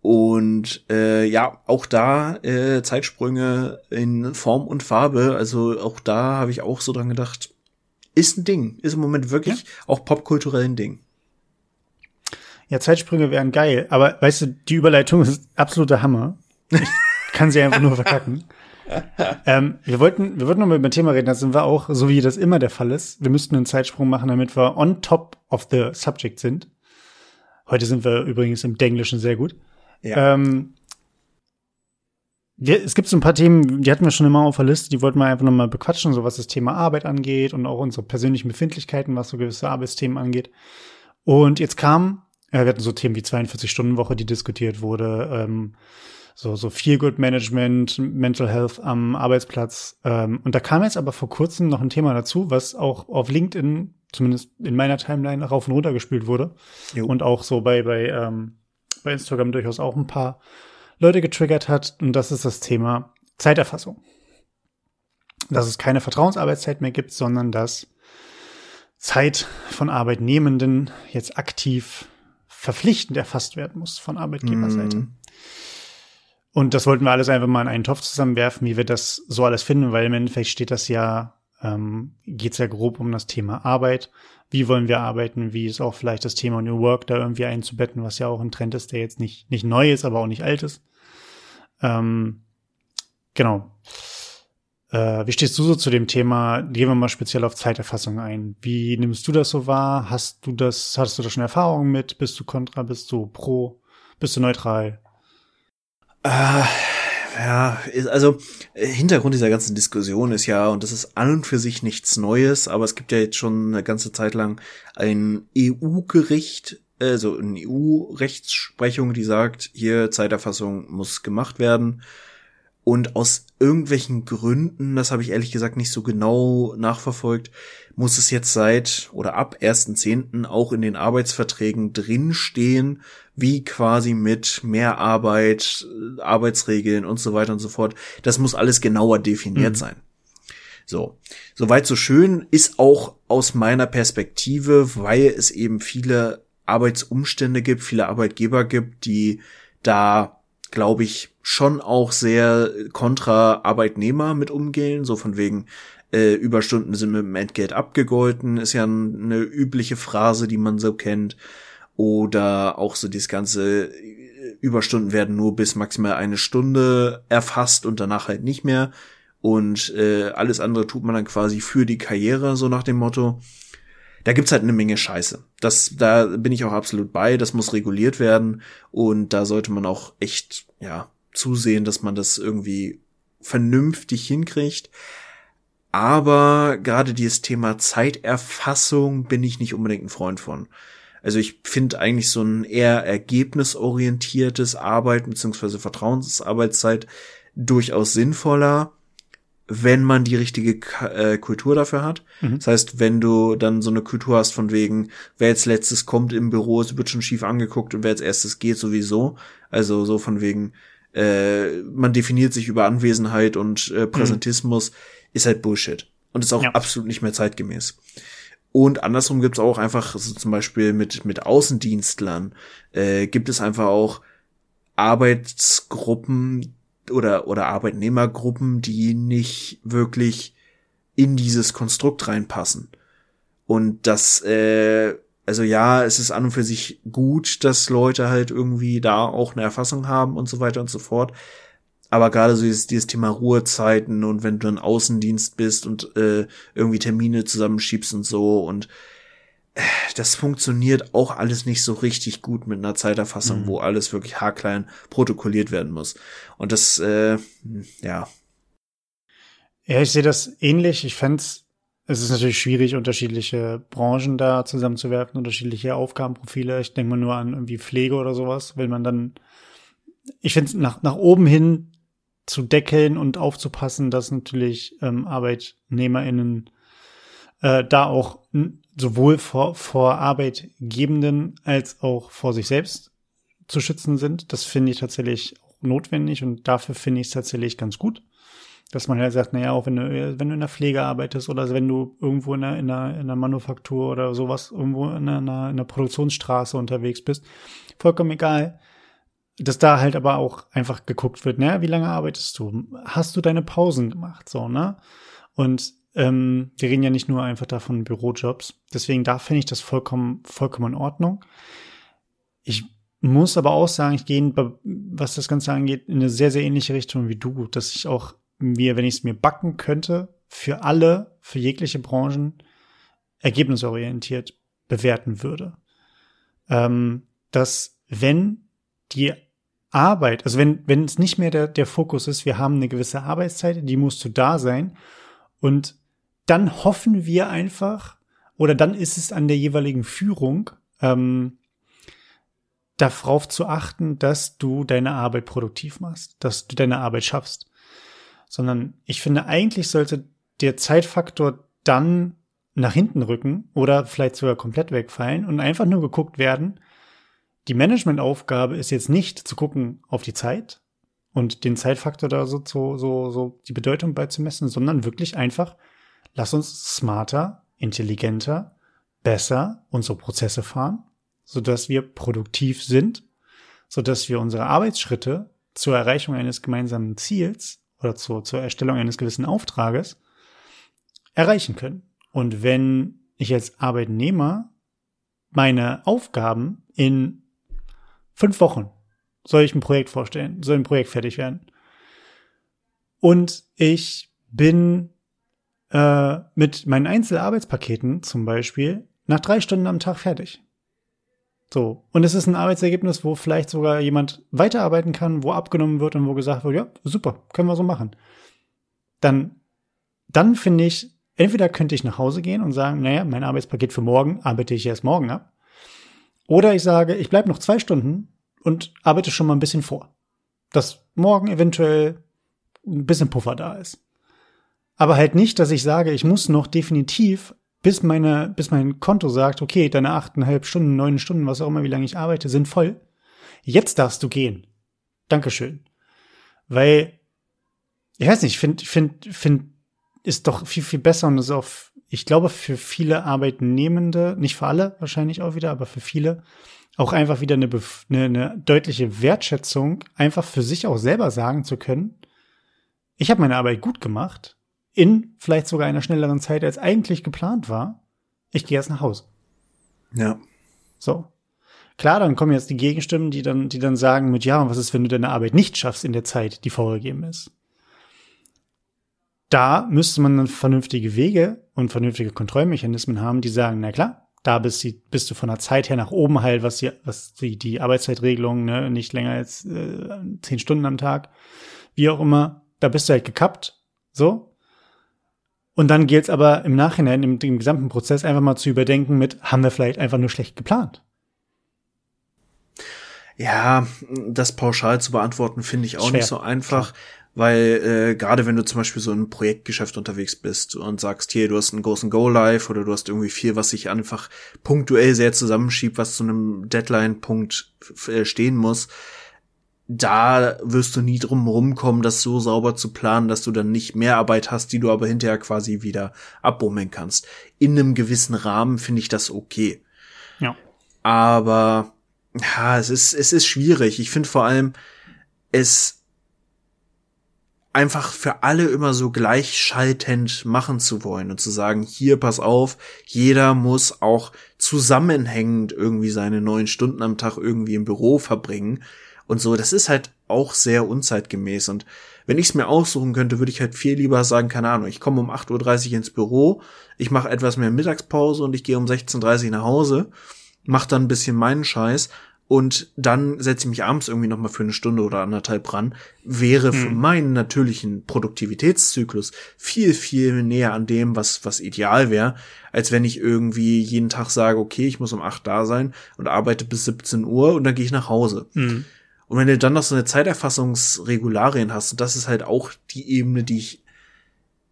Und äh, ja, auch da äh, Zeitsprünge in Form und Farbe. Also auch da habe ich auch so dran gedacht, ist ein Ding. Ist im Moment wirklich ja. auch popkulturell ein Ding. Ja, Zeitsprünge wären geil, aber weißt du, die Überleitung ist absoluter Hammer. Ich kann sie einfach nur verkacken. ähm, wir wollten, wir wollten noch mal über ein Thema reden, da sind wir auch, so wie das immer der Fall ist. Wir müssten einen Zeitsprung machen, damit wir on top of the subject sind. Heute sind wir übrigens im Denglischen sehr gut. Ja. Ähm, wir, es gibt so ein paar Themen, die hatten wir schon immer auf der Liste, die wollten wir einfach nochmal bequatschen, so was das Thema Arbeit angeht und auch unsere persönlichen Befindlichkeiten, was so gewisse Arbeitsthemen angeht. Und jetzt kam, ja, wir hatten so Themen wie 42-Stunden-Woche, die diskutiert wurde, ähm, so, so Feel-Good-Management, Mental Health am Arbeitsplatz. Ähm, und da kam jetzt aber vor kurzem noch ein Thema dazu, was auch auf LinkedIn, zumindest in meiner Timeline, rauf und runter gespielt wurde. Jo. Und auch so bei, bei, ähm, bei Instagram durchaus auch ein paar Leute getriggert hat. Und das ist das Thema Zeiterfassung. Dass es keine Vertrauensarbeitszeit mehr gibt, sondern dass Zeit von Arbeitnehmenden jetzt aktiv verpflichtend erfasst werden muss von Arbeitgeberseite. Mm. Und das wollten wir alles einfach mal in einen Topf zusammenwerfen, wie wir das so alles finden, weil im Endeffekt steht das ja, ähm, geht es ja grob um das Thema Arbeit. Wie wollen wir arbeiten? Wie ist auch vielleicht das Thema New Work da irgendwie einzubetten, was ja auch ein Trend ist, der jetzt nicht, nicht neu ist, aber auch nicht alt ist. Ähm, genau. Äh, wie stehst du so zu dem Thema? Gehen wir mal speziell auf Zeiterfassung ein. Wie nimmst du das so wahr? Hast du das, hast du da schon Erfahrungen mit? Bist du kontra? Bist du pro? Bist du neutral? Äh, ja, also Hintergrund dieser ganzen Diskussion ist ja, und das ist an und für sich nichts Neues, aber es gibt ja jetzt schon eine ganze Zeit lang ein EU-Gericht, also eine EU-Rechtsprechung, die sagt, hier Zeiterfassung muss gemacht werden. Und aus irgendwelchen Gründen, das habe ich ehrlich gesagt nicht so genau nachverfolgt, muss es jetzt seit oder ab 1.10. auch in den Arbeitsverträgen drinstehen, wie quasi mit Mehrarbeit, Arbeitsregeln und so weiter und so fort. Das muss alles genauer definiert mhm. sein. So, soweit so schön ist auch aus meiner Perspektive, weil es eben viele Arbeitsumstände gibt, viele Arbeitgeber gibt, die da, glaube ich, schon auch sehr kontra Arbeitnehmer mit umgehen, so von wegen äh, Überstunden sind mit dem Entgelt abgegolten, ist ja eine übliche Phrase, die man so kennt. Oder auch so dieses ganze äh, Überstunden werden nur bis maximal eine Stunde erfasst und danach halt nicht mehr. Und äh, alles andere tut man dann quasi für die Karriere, so nach dem Motto da gibt's halt eine Menge Scheiße. Das, da bin ich auch absolut bei. Das muss reguliert werden und da sollte man auch echt, ja, zusehen, dass man das irgendwie vernünftig hinkriegt. Aber gerade dieses Thema Zeiterfassung bin ich nicht unbedingt ein Freund von. Also ich finde eigentlich so ein eher ergebnisorientiertes Arbeiten beziehungsweise Vertrauensarbeitszeit durchaus sinnvoller wenn man die richtige äh, Kultur dafür hat. Mhm. Das heißt, wenn du dann so eine Kultur hast von wegen, wer jetzt letztes kommt im Büro, es wird schon schief angeguckt und wer als erstes geht sowieso. Also so von wegen, äh, man definiert sich über Anwesenheit und äh, Präsentismus, mhm. ist halt Bullshit. Und ist auch ja. absolut nicht mehr zeitgemäß. Und andersrum gibt's auch einfach, also zum Beispiel mit, mit Außendienstlern, äh, gibt es einfach auch Arbeitsgruppen, oder, oder Arbeitnehmergruppen, die nicht wirklich in dieses Konstrukt reinpassen. Und das, äh, also ja, es ist an und für sich gut, dass Leute halt irgendwie da auch eine Erfassung haben und so weiter und so fort. Aber gerade so dieses, dieses Thema Ruhezeiten und wenn du ein Außendienst bist und äh, irgendwie Termine zusammenschiebst und so und das funktioniert auch alles nicht so richtig gut mit einer Zeiterfassung, mhm. wo alles wirklich haarklein protokolliert werden muss. Und das, äh, ja. Ja, ich sehe das ähnlich. Ich fände es ist natürlich schwierig, unterschiedliche Branchen da zusammenzuwerfen, unterschiedliche Aufgabenprofile. Ich denke mal nur an irgendwie Pflege oder sowas, wenn man dann, ich finde es nach, nach oben hin zu deckeln und aufzupassen, dass natürlich ähm, ArbeitnehmerInnen äh, da auch sowohl vor, vor Arbeitgebenden als auch vor sich selbst zu schützen sind. Das finde ich tatsächlich notwendig und dafür finde ich es tatsächlich ganz gut. Dass man halt sagt, naja, auch wenn du, wenn du in der Pflege arbeitest oder wenn du irgendwo in einer, in einer, in einer Manufaktur oder sowas, irgendwo in einer, in einer Produktionsstraße unterwegs bist, vollkommen egal. Dass da halt aber auch einfach geguckt wird, ne, wie lange arbeitest du? Hast du deine Pausen gemacht, so, ne? Und ähm, wir reden ja nicht nur einfach davon Bürojobs. Deswegen da finde ich das vollkommen, vollkommen in Ordnung. Ich muss aber auch sagen, ich gehe, was das Ganze angeht, in eine sehr, sehr ähnliche Richtung wie du, dass ich auch mir, wenn ich es mir backen könnte, für alle, für jegliche Branchen ergebnisorientiert bewerten würde. Ähm, dass wenn die Arbeit, also wenn, wenn es nicht mehr der, der Fokus ist, wir haben eine gewisse Arbeitszeit, die musst du da sein und dann hoffen wir einfach, oder dann ist es an der jeweiligen Führung, ähm, darauf zu achten, dass du deine Arbeit produktiv machst, dass du deine Arbeit schaffst. Sondern ich finde, eigentlich sollte der Zeitfaktor dann nach hinten rücken oder vielleicht sogar komplett wegfallen und einfach nur geguckt werden. Die Managementaufgabe ist jetzt nicht zu gucken auf die Zeit und den Zeitfaktor da so, so, so, so die Bedeutung beizumessen, sondern wirklich einfach lass uns smarter, intelligenter, besser unsere Prozesse fahren, sodass wir produktiv sind, sodass wir unsere Arbeitsschritte zur Erreichung eines gemeinsamen Ziels oder zur, zur Erstellung eines gewissen Auftrages erreichen können. Und wenn ich als Arbeitnehmer meine Aufgaben in fünf Wochen soll ich ein Projekt vorstellen, soll ein Projekt fertig werden. Und ich bin äh, mit meinen Einzelarbeitspaketen zum Beispiel nach drei Stunden am Tag fertig. So. Und es ist ein Arbeitsergebnis, wo vielleicht sogar jemand weiterarbeiten kann, wo abgenommen wird und wo gesagt wird, ja, super, können wir so machen. Dann, dann finde ich, entweder könnte ich nach Hause gehen und sagen, naja, mein Arbeitspaket für morgen arbeite ich erst morgen ab. Oder ich sage, ich bleibe noch zwei Stunden und arbeite schon mal ein bisschen vor. Dass morgen eventuell ein bisschen Puffer da ist. Aber halt nicht, dass ich sage, ich muss noch definitiv, bis meine, bis mein Konto sagt, okay, deine achteinhalb Stunden, neun Stunden, was auch immer, wie lange ich arbeite, sind voll. Jetzt darfst du gehen. Dankeschön. Weil, ich weiß nicht, ich finde, finde, finde, ist doch viel, viel besser und ist auch, ich glaube, für viele Arbeitnehmende, nicht für alle wahrscheinlich auch wieder, aber für viele, auch einfach wieder eine, eine, eine deutliche Wertschätzung, einfach für sich auch selber sagen zu können, ich habe meine Arbeit gut gemacht, in vielleicht sogar einer schnelleren Zeit, als eigentlich geplant war. Ich gehe erst nach Hause. Ja. So. Klar, dann kommen jetzt die Gegenstimmen, die dann, die dann sagen mit, ja, und was ist, wenn du deine Arbeit nicht schaffst in der Zeit, die vorgegeben ist? Da müsste man dann vernünftige Wege und vernünftige Kontrollmechanismen haben, die sagen, na klar, da bist, die, bist du von der Zeit her nach oben halt, was die, was die, die Arbeitszeitregelung, ne, nicht länger als äh, zehn Stunden am Tag, wie auch immer, da bist du halt gekappt, so. Und dann gilt es aber im Nachhinein, im, im gesamten Prozess einfach mal zu überdenken mit, haben wir vielleicht einfach nur schlecht geplant? Ja, das pauschal zu beantworten finde ich auch Schwer. nicht so einfach, Klar. Weil äh, gerade wenn du zum Beispiel so im Projektgeschäft unterwegs bist und sagst, hier, du hast einen großen Go-Live oder du hast irgendwie viel, was sich einfach punktuell sehr zusammenschiebt, was zu einem Deadline-Punkt äh, stehen muss, da wirst du nie drum rumkommen, das so sauber zu planen, dass du dann nicht mehr Arbeit hast, die du aber hinterher quasi wieder abbummeln kannst. In einem gewissen Rahmen finde ich das okay. Ja. Aber ja, es ist, es ist schwierig. Ich finde vor allem, es einfach für alle immer so gleichschaltend machen zu wollen und zu sagen, hier, pass auf, jeder muss auch zusammenhängend irgendwie seine neun Stunden am Tag irgendwie im Büro verbringen und so. Das ist halt auch sehr unzeitgemäß und wenn ich es mir aussuchen könnte, würde ich halt viel lieber sagen, keine Ahnung, ich komme um 8.30 Uhr ins Büro, ich mache etwas mehr Mittagspause und ich gehe um 16.30 Uhr nach Hause mach dann ein bisschen meinen Scheiß und dann setze ich mich abends irgendwie noch mal für eine Stunde oder anderthalb ran, wäre für hm. meinen natürlichen Produktivitätszyklus viel, viel näher an dem, was, was ideal wäre, als wenn ich irgendwie jeden Tag sage, okay, ich muss um acht da sein und arbeite bis 17 Uhr und dann gehe ich nach Hause. Hm. Und wenn du dann noch so eine Zeiterfassungsregularien hast, und das ist halt auch die Ebene, die ich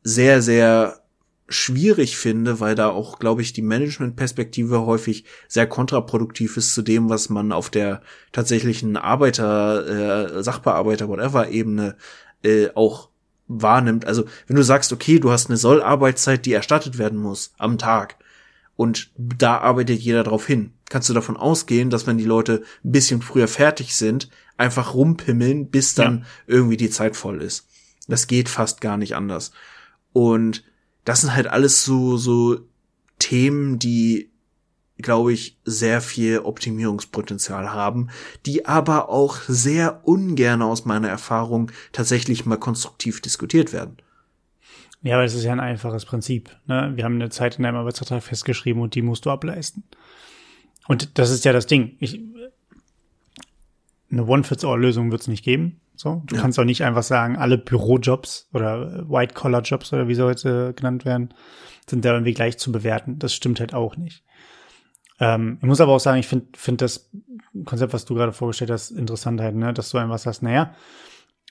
sehr, sehr schwierig finde, weil da auch, glaube ich, die Managementperspektive häufig sehr kontraproduktiv ist zu dem, was man auf der tatsächlichen Arbeiter, äh, Sachbearbeiter, whatever Ebene äh, auch wahrnimmt. Also wenn du sagst, okay, du hast eine Sollarbeitszeit, die erstattet werden muss am Tag und da arbeitet jeder drauf hin, kannst du davon ausgehen, dass wenn die Leute ein bisschen früher fertig sind, einfach rumpimmeln, bis dann ja. irgendwie die Zeit voll ist. Das geht fast gar nicht anders. Und das sind halt alles so, so Themen, die, glaube ich, sehr viel Optimierungspotenzial haben, die aber auch sehr ungern aus meiner Erfahrung tatsächlich mal konstruktiv diskutiert werden. Ja, aber es ist ja ein einfaches Prinzip. Ne? Wir haben eine Zeit in einem Arbeitsvertrag festgeschrieben und die musst du ableisten. Und das ist ja das Ding. Ich, eine One-Fits-All-Lösung wird es nicht geben. So, du ja. kannst auch nicht einfach sagen, alle Bürojobs oder White-Collar-Jobs oder wie sie heute genannt werden, sind da irgendwie gleich zu bewerten. Das stimmt halt auch nicht. Ähm, ich muss aber auch sagen, ich finde find das Konzept, was du gerade vorgestellt hast, interessant halt, ne, dass du einfach sagst, naja,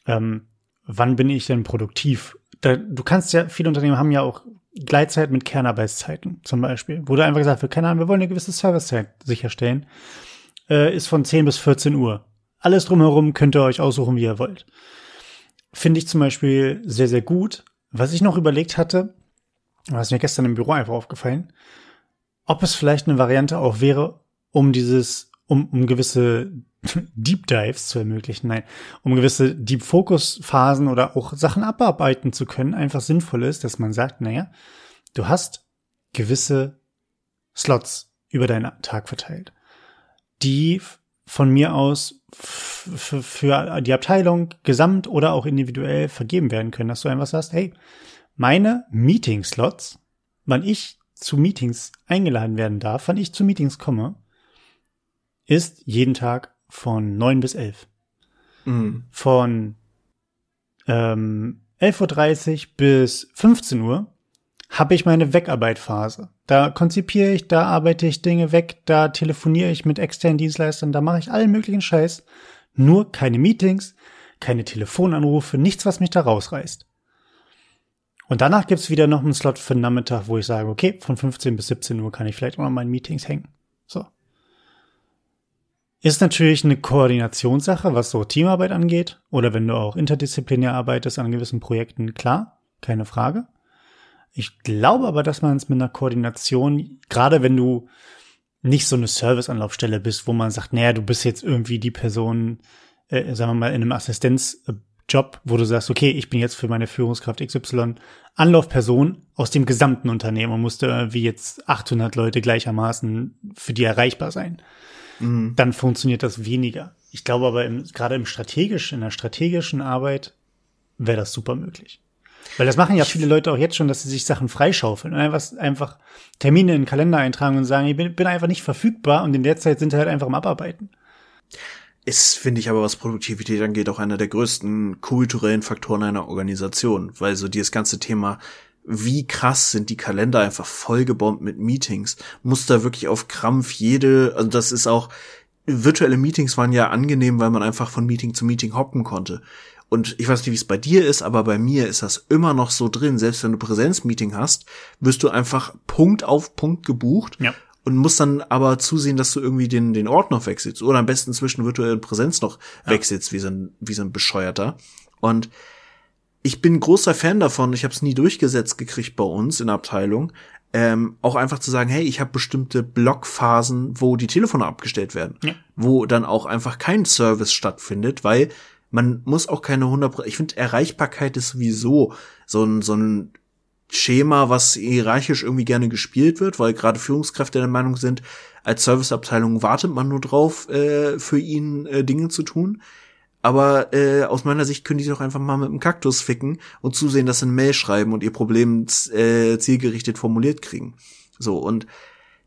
ähm, wann bin ich denn produktiv? Da, du kannst ja, viele Unternehmen haben ja auch Gleitzeit mit Kernarbeitszeiten zum Beispiel, wo du einfach gesagt wird, keine Ahnung, wir wollen eine gewisse Servicezeit sicherstellen, äh, ist von 10 bis 14 Uhr. Alles drumherum könnt ihr euch aussuchen, wie ihr wollt. Finde ich zum Beispiel sehr, sehr gut. Was ich noch überlegt hatte, was mir gestern im Büro einfach aufgefallen, ob es vielleicht eine Variante auch wäre, um dieses, um, um gewisse Deep Dives zu ermöglichen, nein, um gewisse Deep Focus Phasen oder auch Sachen abarbeiten zu können, einfach sinnvoll ist, dass man sagt, naja, du hast gewisse Slots über deinen Tag verteilt, die von mir aus für die Abteilung gesamt oder auch individuell vergeben werden können, dass du einfach sagst, hey, meine Meeting-Slots, wann ich zu Meetings eingeladen werden darf, wann ich zu Meetings komme, ist jeden Tag von neun bis elf. Mhm. Von ähm, 11.30 Uhr bis 15 Uhr habe ich meine Wegarbeitphase. Da konzipiere ich, da arbeite ich Dinge weg, da telefoniere ich mit externen Dienstleistern, da mache ich allen möglichen Scheiß. Nur keine Meetings, keine Telefonanrufe, nichts, was mich da rausreißt. Und danach gibt's wieder noch einen Slot für den Nachmittag, wo ich sage, okay, von 15 bis 17 Uhr kann ich vielleicht auch noch mal in Meetings hängen. So. Ist natürlich eine Koordinationssache, was so Teamarbeit angeht. Oder wenn du auch interdisziplinär arbeitest an gewissen Projekten, klar, keine Frage. Ich glaube aber, dass man es mit einer Koordination, gerade wenn du nicht so eine Serviceanlaufstelle bist, wo man sagt, naja, du bist jetzt irgendwie die Person, äh, sagen wir mal, in einem Assistenzjob, wo du sagst, okay, ich bin jetzt für meine Führungskraft XY Anlaufperson aus dem gesamten Unternehmen und musste wie jetzt 800 Leute gleichermaßen für die erreichbar sein. Mhm. Dann funktioniert das weniger. Ich glaube aber im, gerade im strategischen, in der strategischen Arbeit wäre das super möglich. Weil das machen ja viele Leute auch jetzt schon, dass sie sich Sachen freischaufeln und einfach, einfach Termine in den Kalender eintragen und sagen, ich bin, bin einfach nicht verfügbar und in der Zeit sind sie halt einfach am Abarbeiten. Ist, finde ich aber, was Produktivität angeht, auch einer der größten kulturellen Faktoren einer Organisation, weil so dieses ganze Thema, wie krass sind die Kalender einfach vollgebombt mit Meetings, muss da wirklich auf Krampf jede, also das ist auch, virtuelle Meetings waren ja angenehm, weil man einfach von Meeting zu Meeting hoppen konnte. Und ich weiß nicht, wie es bei dir ist, aber bei mir ist das immer noch so drin. Selbst wenn du Präsenzmeeting hast, wirst du einfach Punkt auf Punkt gebucht. Ja. Und musst dann aber zusehen, dass du irgendwie den, den Ort noch wechselst. Oder am besten zwischen virtuellen Präsenz noch ja. wechselst, wie so, ein, wie so ein Bescheuerter. Und ich bin großer Fan davon, ich habe es nie durchgesetzt gekriegt bei uns in der Abteilung, ähm, auch einfach zu sagen, hey, ich habe bestimmte Blockphasen, wo die Telefone abgestellt werden, ja. wo dann auch einfach kein Service stattfindet, weil man muss auch keine 100 ich finde Erreichbarkeit ist sowieso so ein so ein Schema, was hierarchisch irgendwie gerne gespielt wird, weil gerade Führungskräfte der Meinung sind, als Serviceabteilung wartet man nur drauf, äh, für ihn äh, Dinge zu tun. Aber äh, aus meiner Sicht können die doch einfach mal mit dem Kaktus ficken und zusehen, dass sie eine Mail schreiben und ihr Problem äh, zielgerichtet formuliert kriegen. So, und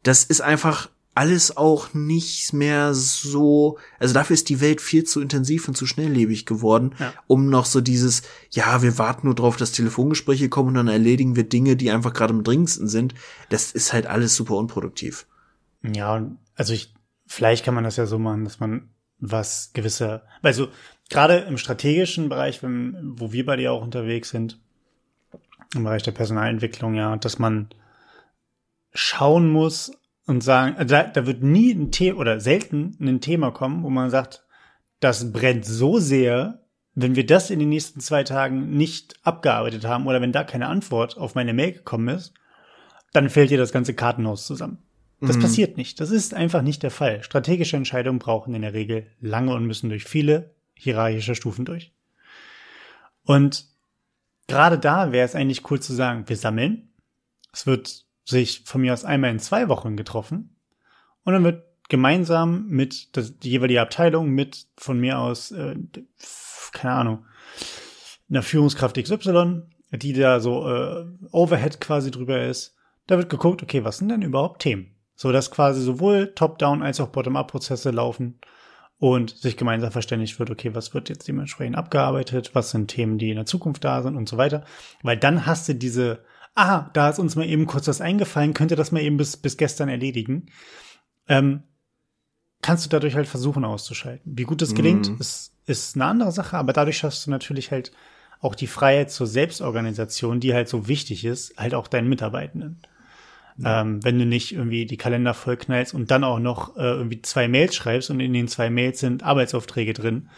das ist einfach alles auch nicht mehr so, also dafür ist die Welt viel zu intensiv und zu schnelllebig geworden, ja. um noch so dieses, ja, wir warten nur drauf, dass Telefongespräche kommen und dann erledigen wir Dinge, die einfach gerade am dringendsten sind. Das ist halt alles super unproduktiv. Ja, also ich, vielleicht kann man das ja so machen, dass man was gewisse, also gerade im strategischen Bereich, wenn, wo wir bei dir auch unterwegs sind, im Bereich der Personalentwicklung, ja, dass man schauen muss, und sagen, äh, da, da wird nie ein Thema oder selten ein Thema kommen, wo man sagt, das brennt so sehr, wenn wir das in den nächsten zwei Tagen nicht abgearbeitet haben oder wenn da keine Antwort auf meine Mail gekommen ist, dann fällt dir das ganze Kartenhaus zusammen. Das mhm. passiert nicht. Das ist einfach nicht der Fall. Strategische Entscheidungen brauchen in der Regel lange und müssen durch viele hierarchische Stufen durch. Und gerade da wäre es eigentlich cool zu sagen, wir sammeln. Es wird sich von mir aus einmal in zwei Wochen getroffen und dann wird gemeinsam mit das, die jeweilige Abteilung mit von mir aus, äh, keine Ahnung, einer Führungskraft XY, die da so äh, Overhead quasi drüber ist, da wird geguckt, okay, was sind denn überhaupt Themen? So dass quasi sowohl Top-Down als auch Bottom-Up-Prozesse laufen und sich gemeinsam verständigt wird, okay, was wird jetzt dementsprechend abgearbeitet, was sind Themen, die in der Zukunft da sind und so weiter. Weil dann hast du diese ah, da ist uns mal eben kurz was eingefallen, könnte das mal eben bis, bis gestern erledigen. Ähm, kannst du dadurch halt versuchen auszuschalten. Wie gut das gelingt, mhm. ist, ist eine andere Sache, aber dadurch hast du natürlich halt auch die Freiheit zur Selbstorganisation, die halt so wichtig ist, halt auch deinen Mitarbeitenden. Ja. Ähm, wenn du nicht irgendwie die Kalender vollknallst und dann auch noch äh, irgendwie zwei Mails schreibst und in den zwei Mails sind Arbeitsaufträge drin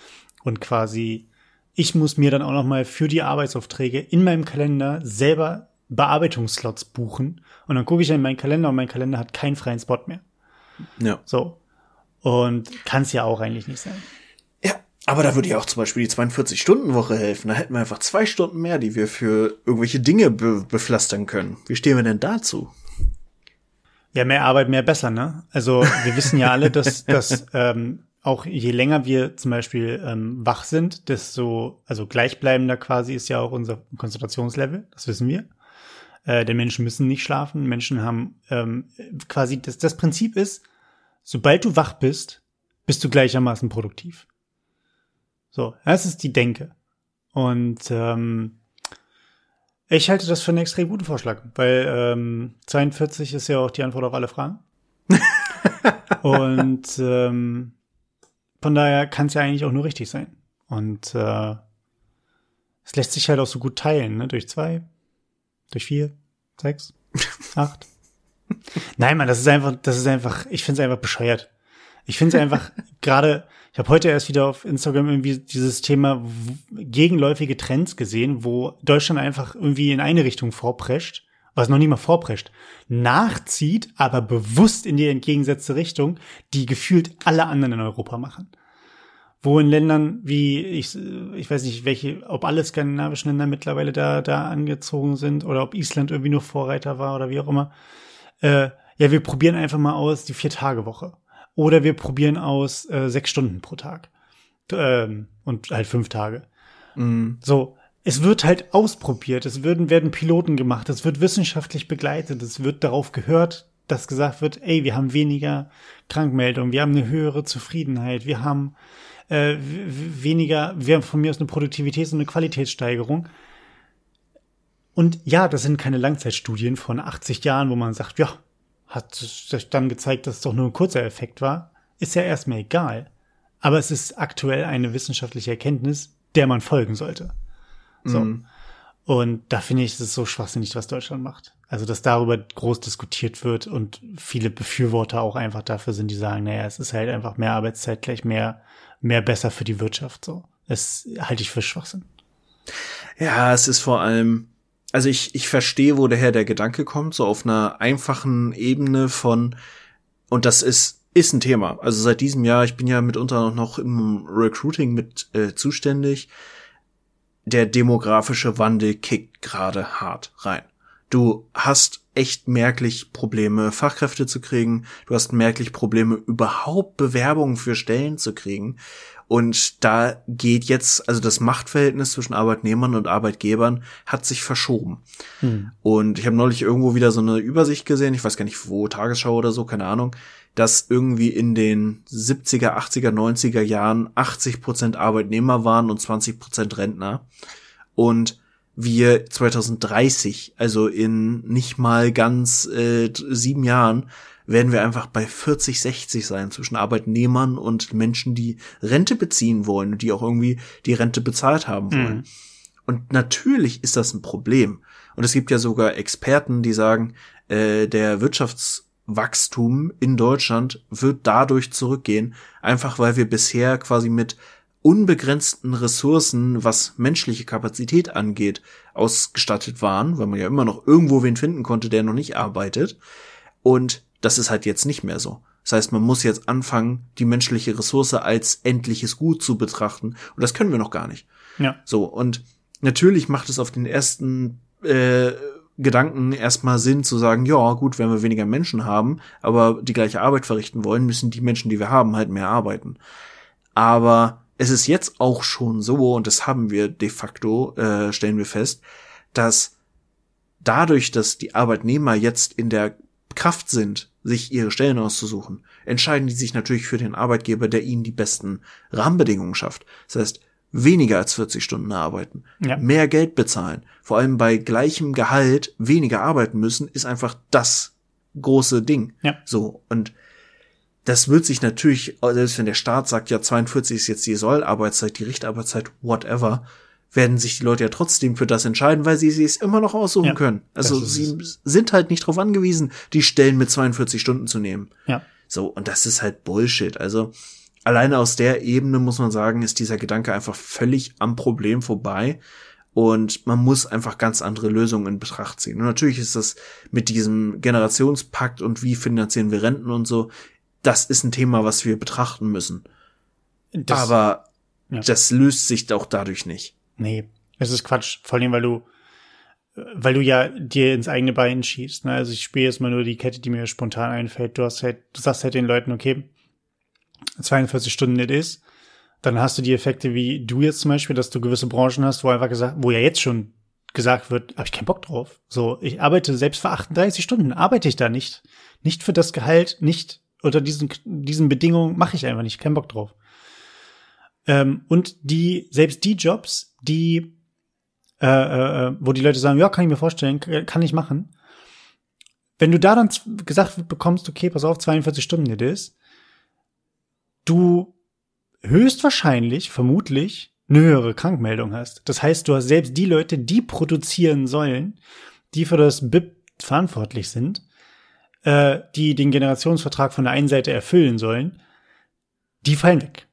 und quasi ich muss mir dann auch noch mal für die Arbeitsaufträge in meinem Kalender selber Bearbeitungsslots buchen und dann gucke ich in meinen Kalender und mein Kalender hat keinen freien Spot mehr. Ja. So. Und kann es ja auch eigentlich nicht sein. Ja, aber da würde ja auch zum Beispiel die 42-Stunden-Woche helfen. Da hätten wir einfach zwei Stunden mehr, die wir für irgendwelche Dinge be bepflastern können. Wie stehen wir denn dazu? Ja, mehr Arbeit, mehr besser, ne? Also wir wissen ja alle, dass, dass ähm, auch je länger wir zum Beispiel ähm, wach sind, desto, also gleichbleibender quasi ist ja auch unser Konzentrationslevel, das wissen wir. Äh, denn Menschen müssen nicht schlafen. Menschen haben ähm, quasi das, das Prinzip ist, sobald du wach bist, bist du gleichermaßen produktiv. So, das ist die Denke. Und ähm, ich halte das für einen extrem guten Vorschlag, weil ähm, 42 ist ja auch die Antwort auf alle Fragen. Und ähm, von daher kann es ja eigentlich auch nur richtig sein. Und äh, es lässt sich halt auch so gut teilen, ne? Durch zwei, durch vier, sechs, acht. Nein, Mann, das ist einfach, das ist einfach, ich finde es einfach bescheuert. Ich finde es einfach gerade, ich habe heute erst wieder auf Instagram irgendwie dieses Thema gegenläufige Trends gesehen, wo Deutschland einfach irgendwie in eine Richtung vorprescht, was noch nie mal vorprescht, nachzieht, aber bewusst in die entgegengesetzte Richtung, die gefühlt alle anderen in Europa machen wo in Ländern wie ich ich weiß nicht welche ob alle skandinavischen Länder mittlerweile da da angezogen sind oder ob Island irgendwie nur Vorreiter war oder wie auch immer äh, ja wir probieren einfach mal aus die vier Tage Woche oder wir probieren aus äh, sechs Stunden pro Tag. Ähm, und halt fünf Tage. Mhm. so es wird halt ausprobiert. Es werden werden Piloten gemacht. Es wird wissenschaftlich begleitet. Es wird darauf gehört dass gesagt wird ey wir haben weniger Krankmeldungen. Wir haben eine höhere Zufriedenheit. Wir haben äh, weniger, wir haben von mir aus eine Produktivitäts- und eine Qualitätssteigerung. Und ja, das sind keine Langzeitstudien von 80 Jahren, wo man sagt, ja, hat sich dann gezeigt, dass es doch nur ein kurzer Effekt war. Ist ja erstmal egal. Aber es ist aktuell eine wissenschaftliche Erkenntnis, der man folgen sollte. So. Mm. Und da finde ich, es ist so schwachsinnig, was Deutschland macht. Also, dass darüber groß diskutiert wird und viele Befürworter auch einfach dafür sind, die sagen, naja, es ist halt einfach mehr Arbeitszeit gleich mehr mehr besser für die Wirtschaft. So, das halte ich für Schwachsinn. Ja, es ist vor allem, also ich ich verstehe, wo daher der Gedanke kommt, so auf einer einfachen Ebene von und das ist ist ein Thema. Also seit diesem Jahr, ich bin ja mitunter noch im Recruiting mit äh, zuständig. Der demografische Wandel kickt gerade hart rein. Du hast echt merklich Probleme, Fachkräfte zu kriegen. Du hast merklich Probleme, überhaupt Bewerbungen für Stellen zu kriegen. Und da geht jetzt, also das Machtverhältnis zwischen Arbeitnehmern und Arbeitgebern hat sich verschoben. Hm. Und ich habe neulich irgendwo wieder so eine Übersicht gesehen, ich weiß gar nicht wo, Tagesschau oder so, keine Ahnung, dass irgendwie in den 70er, 80er, 90er Jahren 80 Prozent Arbeitnehmer waren und 20 Prozent Rentner. Und wir 2030, also in nicht mal ganz äh, sieben Jahren, werden wir einfach bei 40, 60 sein zwischen Arbeitnehmern und Menschen, die Rente beziehen wollen und die auch irgendwie die Rente bezahlt haben wollen. Mhm. Und natürlich ist das ein Problem. Und es gibt ja sogar Experten, die sagen, äh, der Wirtschaftswachstum in Deutschland wird dadurch zurückgehen, einfach weil wir bisher quasi mit unbegrenzten Ressourcen, was menschliche Kapazität angeht, ausgestattet waren, weil man ja immer noch irgendwo wen finden konnte, der noch nicht arbeitet. Und das ist halt jetzt nicht mehr so. Das heißt, man muss jetzt anfangen, die menschliche Ressource als endliches Gut zu betrachten. Und das können wir noch gar nicht. Ja. So, und natürlich macht es auf den ersten äh, Gedanken erstmal Sinn zu sagen, ja, gut, wenn wir weniger Menschen haben, aber die gleiche Arbeit verrichten wollen, müssen die Menschen, die wir haben, halt mehr arbeiten. Aber es ist jetzt auch schon so, und das haben wir de facto, äh, stellen wir fest, dass dadurch, dass die Arbeitnehmer jetzt in der Kraft sind, sich ihre Stellen auszusuchen, entscheiden die sich natürlich für den Arbeitgeber, der ihnen die besten Rahmenbedingungen schafft. Das heißt, weniger als 40 Stunden arbeiten, ja. mehr Geld bezahlen, vor allem bei gleichem Gehalt weniger arbeiten müssen, ist einfach das große Ding. Ja. So. Und das wird sich natürlich, selbst wenn der Staat sagt, ja, 42 ist jetzt die Sollarbeitszeit, die Richtarbeitszeit, whatever, werden sich die Leute ja trotzdem für das entscheiden, weil sie, sie es immer noch aussuchen ja, können. Also sie es. sind halt nicht darauf angewiesen, die Stellen mit 42 Stunden zu nehmen. Ja. So, und das ist halt Bullshit. Also alleine aus der Ebene muss man sagen, ist dieser Gedanke einfach völlig am Problem vorbei. Und man muss einfach ganz andere Lösungen in Betracht ziehen. Und natürlich ist das mit diesem Generationspakt und wie finanzieren wir Renten und so, das ist ein Thema, was wir betrachten müssen. Das, Aber ja. das löst sich auch dadurch nicht. Nee, es ist Quatsch. Vor allem, weil du, weil du ja dir ins eigene Bein schießt. Ne? Also ich spiele jetzt mal nur die Kette, die mir spontan einfällt. Du hast halt, du sagst halt den Leuten, okay, 42 Stunden it ist. Dann hast du die Effekte wie du jetzt zum Beispiel, dass du gewisse Branchen hast, wo einfach gesagt, wo ja jetzt schon gesagt wird, habe ich keinen Bock drauf. So, ich arbeite selbst für 38 Stunden, arbeite ich da nicht. Nicht für das Gehalt, nicht unter diesen, diesen Bedingungen mache ich einfach nicht, keinen Bock drauf. Ähm, und die, selbst die Jobs, die, äh, äh, wo die Leute sagen, ja, kann ich mir vorstellen, kann ich machen. Wenn du da dann gesagt bekommst, okay, pass auf, 42 Stunden it is, du höchstwahrscheinlich, vermutlich, eine höhere Krankmeldung hast. Das heißt, du hast selbst die Leute, die produzieren sollen, die für das BIP verantwortlich sind, äh, die den Generationsvertrag von der einen Seite erfüllen sollen, die fallen weg.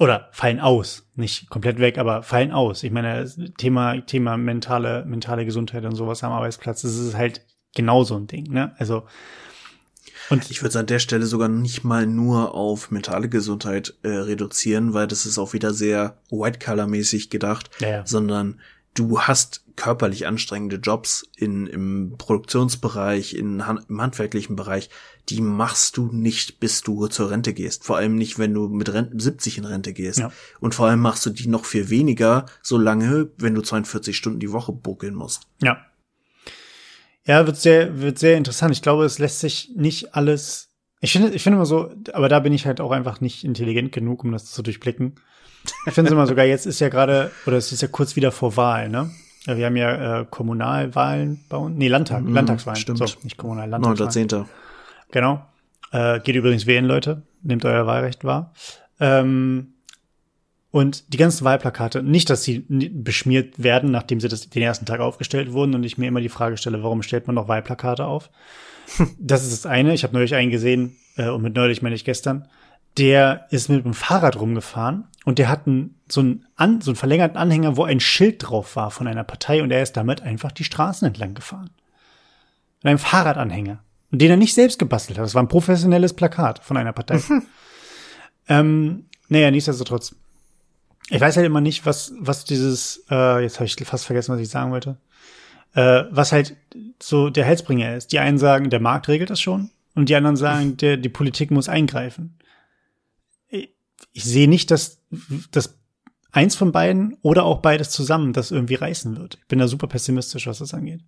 Oder fallen aus. Nicht komplett weg, aber fallen aus. Ich meine, Thema, Thema mentale, mentale Gesundheit und sowas am Arbeitsplatz, das ist halt genau so ein Ding, ne? Also, und ich würde es an der Stelle sogar nicht mal nur auf mentale Gesundheit äh, reduzieren, weil das ist auch wieder sehr White-Color-mäßig gedacht, ja, ja. sondern du hast körperlich anstrengende Jobs in, im Produktionsbereich, in, im handwerklichen Bereich, die machst du nicht, bis du zur Rente gehst. Vor allem nicht, wenn du mit Renten 70 in Rente gehst. Ja. Und vor allem machst du die noch viel weniger, so lange, wenn du 42 Stunden die Woche buckeln musst. Ja, ja, wird sehr, wird sehr interessant. Ich glaube, es lässt sich nicht alles. Ich finde, ich finde immer so, aber da bin ich halt auch einfach nicht intelligent genug, um das zu durchblicken. Ich finde es immer sogar, jetzt ist ja gerade, oder es ist ja kurz wieder vor Wahl, ne? Ja, wir haben ja äh, Kommunalwahlen bei uns. Nee, Landtag, mm, Landtagswahlen. Stimmt. So, nicht Kommunal, Landtagswahlen. 9.10. Genau. Äh, geht übrigens wählen, Leute. Nehmt euer Wahlrecht wahr. Ähm, und die ganzen Wahlplakate, nicht, dass sie beschmiert werden, nachdem sie das den ersten Tag aufgestellt wurden und ich mir immer die Frage stelle, warum stellt man noch Wahlplakate auf? das ist das eine. Ich habe neulich einen gesehen, äh, und mit neulich meine ich gestern, der ist mit dem Fahrrad rumgefahren und der hat einen, so, einen an, so einen verlängerten Anhänger, wo ein Schild drauf war von einer Partei und er ist damit einfach die Straßen entlang gefahren. Mit einem Fahrradanhänger. Und den er nicht selbst gebastelt hat. Das war ein professionelles Plakat von einer Partei. ähm, naja, nichtsdestotrotz. Ich weiß halt immer nicht, was, was dieses, äh, jetzt habe ich fast vergessen, was ich sagen wollte, äh, was halt so der Heilsbringer ist. Die einen sagen, der Markt regelt das schon und die anderen sagen, der, die Politik muss eingreifen. Ich, sehe nicht, dass, dass eins von beiden oder auch beides zusammen das irgendwie reißen wird. Ich bin da super pessimistisch, was das angeht.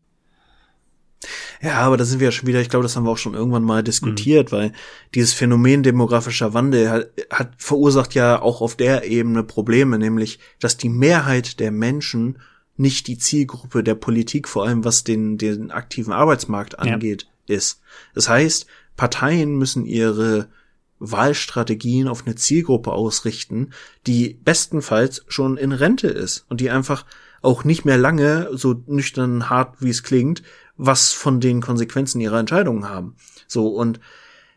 Ja, aber da sind wir ja schon wieder, ich glaube, das haben wir auch schon irgendwann mal diskutiert, mhm. weil dieses Phänomen demografischer Wandel hat, hat verursacht ja auch auf der Ebene Probleme, nämlich, dass die Mehrheit der Menschen nicht die Zielgruppe der Politik, vor allem was den, den aktiven Arbeitsmarkt angeht, ja. ist. Das heißt, Parteien müssen ihre Wahlstrategien auf eine Zielgruppe ausrichten, die bestenfalls schon in Rente ist und die einfach auch nicht mehr lange, so nüchtern hart wie es klingt, was von den Konsequenzen ihrer Entscheidungen haben. So, und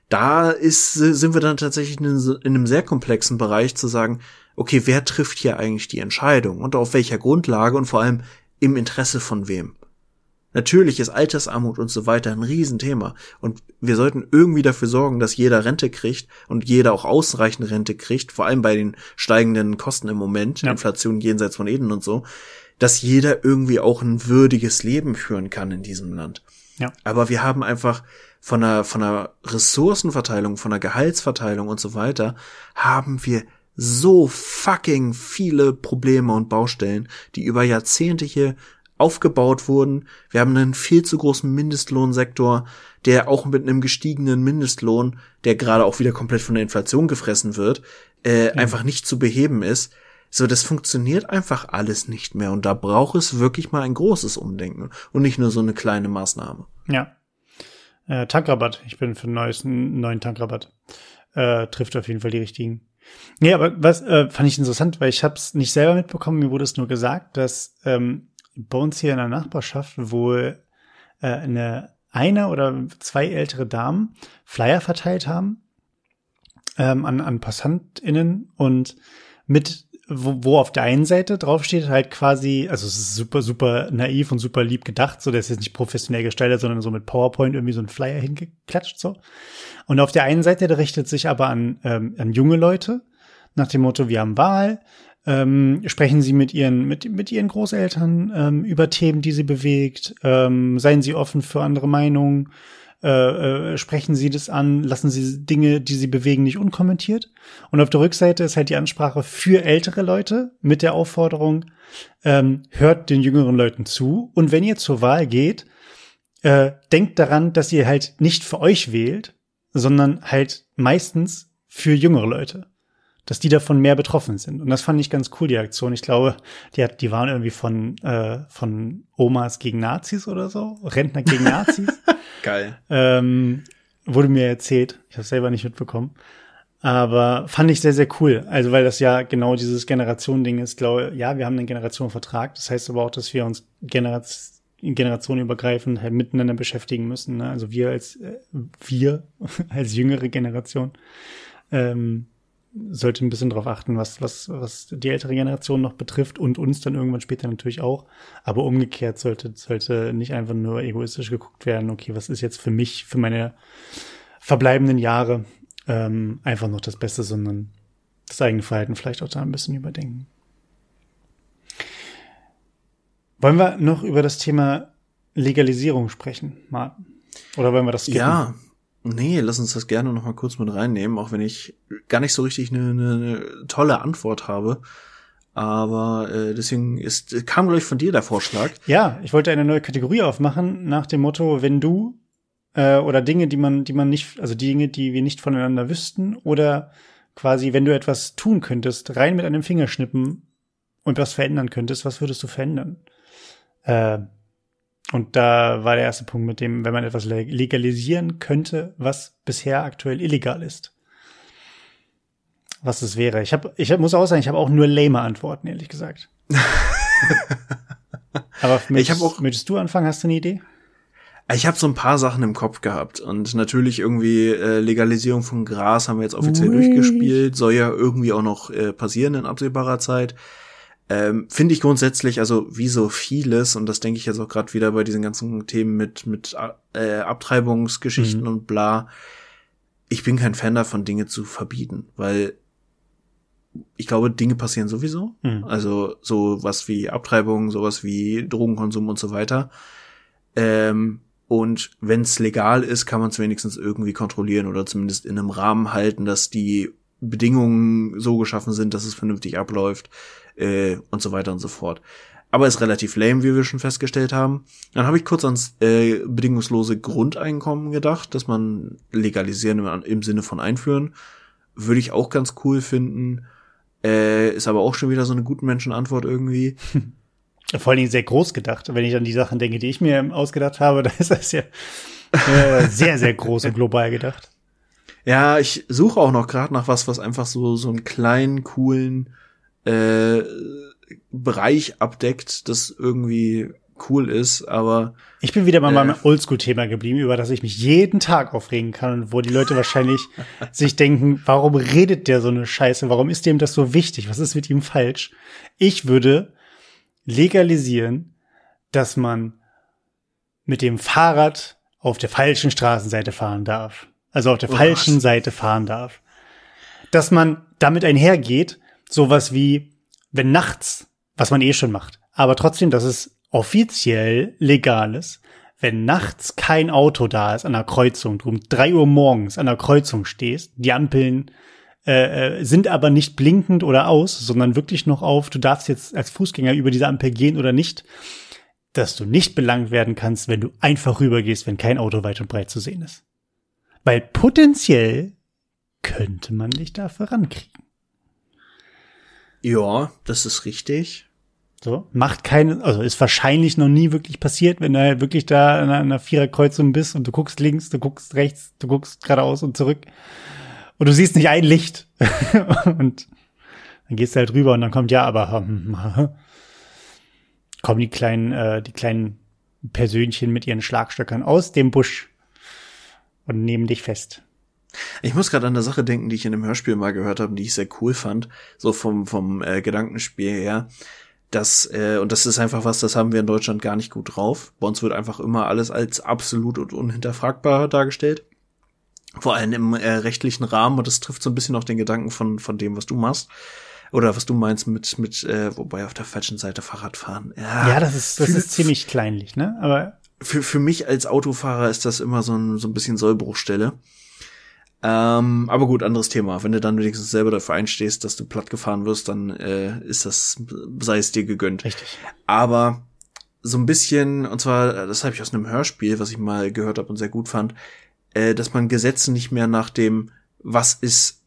da ist, sind wir dann tatsächlich in, in einem sehr komplexen Bereich zu sagen, okay, wer trifft hier eigentlich die Entscheidung und auf welcher Grundlage und vor allem im Interesse von wem? Natürlich ist Altersarmut und so weiter ein Riesenthema und wir sollten irgendwie dafür sorgen, dass jeder Rente kriegt und jeder auch ausreichend Rente kriegt, vor allem bei den steigenden Kosten im Moment, ja. Inflation jenseits von Eden und so dass jeder irgendwie auch ein würdiges Leben führen kann in diesem Land. Ja. Aber wir haben einfach von der, von der Ressourcenverteilung, von der Gehaltsverteilung und so weiter, haben wir so fucking viele Probleme und Baustellen, die über Jahrzehnte hier aufgebaut wurden. Wir haben einen viel zu großen Mindestlohnsektor, der auch mit einem gestiegenen Mindestlohn, der gerade auch wieder komplett von der Inflation gefressen wird, äh, ja. einfach nicht zu beheben ist. So, das funktioniert einfach alles nicht mehr und da braucht es wirklich mal ein großes Umdenken und nicht nur so eine kleine Maßnahme. Ja. Äh, Tankrabatt. Ich bin für einen neues, neuen Tankrabatt. Äh, trifft auf jeden Fall die richtigen. Nee, aber was äh, fand ich interessant, weil ich habe es nicht selber mitbekommen, mir wurde es nur gesagt, dass ähm, bei uns hier in der Nachbarschaft wohl äh, eine eine oder zwei ältere Damen Flyer verteilt haben ähm, an, an PassantInnen und mit wo, wo auf der einen Seite draufsteht halt quasi, also es ist super, super naiv und super lieb gedacht, so, das ist jetzt nicht professionell gestaltet, sondern so mit PowerPoint irgendwie so ein Flyer hingeklatscht, so. Und auf der einen Seite, der richtet sich aber an, ähm, an junge Leute, nach dem Motto, wir haben Wahl, ähm, sprechen Sie mit Ihren, mit, mit Ihren Großeltern ähm, über Themen, die Sie bewegt, ähm, seien Sie offen für andere Meinungen, äh, äh, sprechen Sie das an, lassen Sie Dinge, die Sie bewegen, nicht unkommentiert. Und auf der Rückseite ist halt die Ansprache für ältere Leute mit der Aufforderung, ähm, hört den jüngeren Leuten zu. Und wenn ihr zur Wahl geht, äh, denkt daran, dass ihr halt nicht für euch wählt, sondern halt meistens für jüngere Leute dass die davon mehr betroffen sind. Und das fand ich ganz cool, die Aktion. Ich glaube, die, hat, die waren irgendwie von, äh, von Omas gegen Nazis oder so, Rentner gegen Nazis. Geil. Ähm, wurde mir erzählt. Ich habe selber nicht mitbekommen. Aber fand ich sehr, sehr cool. Also, weil das ja genau dieses Generationending ist, glaube ja, wir haben einen Generationenvertrag. Das heißt aber auch, dass wir uns Generation generationenübergreifend halt miteinander beschäftigen müssen. Ne? Also wir als äh, wir als jüngere Generation ähm, sollte ein bisschen darauf achten, was was was die ältere Generation noch betrifft und uns dann irgendwann später natürlich auch. Aber umgekehrt sollte sollte nicht einfach nur egoistisch geguckt werden. Okay, was ist jetzt für mich für meine verbleibenden Jahre ähm, einfach noch das Beste, sondern das eigene Verhalten vielleicht auch da ein bisschen überdenken. Wollen wir noch über das Thema Legalisierung sprechen, Martin? Oder wollen wir das skippen? Ja, nee, lass uns das gerne noch mal kurz mit reinnehmen, auch wenn ich gar nicht so richtig eine, eine tolle Antwort habe. Aber äh, deswegen ist, kam, glaube ich, von dir der Vorschlag. Ja, ich wollte eine neue Kategorie aufmachen nach dem Motto, wenn du äh, oder Dinge, die man, die man nicht, also Dinge, die wir nicht voneinander wüssten, oder quasi, wenn du etwas tun könntest, rein mit einem Fingerschnippen und was verändern könntest, was würdest du verändern? Äh, und da war der erste Punkt mit dem, wenn man etwas legalisieren könnte, was bisher aktuell illegal ist. Was es wäre. Ich habe, ich hab, muss auch sagen, ich habe auch nur lame Antworten, ehrlich gesagt. Aber möchtest, ich hab auch, möchtest du anfangen? Hast du eine Idee? Ich habe so ein paar Sachen im Kopf gehabt und natürlich irgendwie äh, Legalisierung von Gras haben wir jetzt offiziell Ui. durchgespielt, soll ja irgendwie auch noch äh, passieren in absehbarer Zeit. Ähm, Finde ich grundsätzlich, also wie so vieles, und das denke ich jetzt auch gerade wieder bei diesen ganzen Themen mit, mit äh, Abtreibungsgeschichten mhm. und bla, ich bin kein Fan davon, Dinge zu verbieten, weil ich glaube, Dinge passieren sowieso. Mhm. Also so was wie Abtreibung, sowas wie Drogenkonsum und so weiter. Ähm, und wenn es legal ist, kann man es wenigstens irgendwie kontrollieren oder zumindest in einem Rahmen halten, dass die Bedingungen so geschaffen sind, dass es vernünftig abläuft äh, und so weiter und so fort. Aber ist relativ lame, wie wir schon festgestellt haben. Dann habe ich kurz ans äh, bedingungslose Grundeinkommen gedacht, dass man legalisieren im, im Sinne von einführen. Würde ich auch ganz cool finden. Äh, ist aber auch schon wieder so eine guten Menschenantwort irgendwie. Vor allen Dingen sehr groß gedacht. Wenn ich an die Sachen denke, die ich mir ausgedacht habe, da ist das ja äh, sehr, sehr groß und global gedacht. Ja, ich suche auch noch gerade nach was, was einfach so so einen kleinen, coolen äh, Bereich abdeckt, das irgendwie cool ist, aber ich bin wieder mal äh, beim Oldschool-Thema geblieben, über das ich mich jeden Tag aufregen kann und wo die Leute wahrscheinlich sich denken, warum redet der so eine Scheiße? Warum ist dem das so wichtig? Was ist mit ihm falsch? Ich würde legalisieren, dass man mit dem Fahrrad auf der falschen Straßenseite fahren darf. Also auf der oh, falschen was? Seite fahren darf. Dass man damit einhergeht, sowas wie, wenn nachts, was man eh schon macht, aber trotzdem, dass es offiziell legal ist, wenn nachts kein Auto da ist an der Kreuzung, du um drei Uhr morgens an der Kreuzung stehst, die Ampeln äh, äh, sind aber nicht blinkend oder aus, sondern wirklich noch auf, du darfst jetzt als Fußgänger über diese Ampel gehen oder nicht, dass du nicht belangt werden kannst, wenn du einfach rübergehst, wenn kein Auto weit und breit zu sehen ist. Weil potenziell könnte man dich dafür rankriegen. Ja, das ist richtig. So, macht keine, also ist wahrscheinlich noch nie wirklich passiert, wenn du halt wirklich da an einer Viererkreuzung bist und du guckst links, du guckst rechts, du guckst geradeaus und zurück und du siehst nicht ein Licht. und dann gehst du halt rüber und dann kommt ja, aber hm, kommen die kleinen, äh, die kleinen Persönchen mit ihren Schlagstöckern aus dem Busch und nehmen dich fest. Ich muss gerade an eine Sache denken, die ich in einem Hörspiel mal gehört habe, die ich sehr cool fand, so vom vom äh, Gedankenspiel her. Das äh, und das ist einfach was, das haben wir in Deutschland gar nicht gut drauf. Bei uns wird einfach immer alles als absolut und unhinterfragbar dargestellt vor allem im äh, rechtlichen Rahmen und das trifft so ein bisschen auch den Gedanken von von dem, was du machst oder was du meinst mit mit äh, wobei auf der falschen Seite Fahrradfahren. Ja, ja das ist das für, ist ziemlich kleinlich, ne? Aber für für mich als Autofahrer ist das immer so ein so ein bisschen Sollbruchstelle. Ähm, aber gut, anderes Thema. Wenn du dann wenigstens selber dafür einstehst, dass du platt gefahren wirst, dann äh, ist das, sei es dir gegönnt. Richtig. Aber so ein bisschen, und zwar, das habe ich aus einem Hörspiel, was ich mal gehört habe und sehr gut fand, äh, dass man Gesetze nicht mehr nach dem, was ist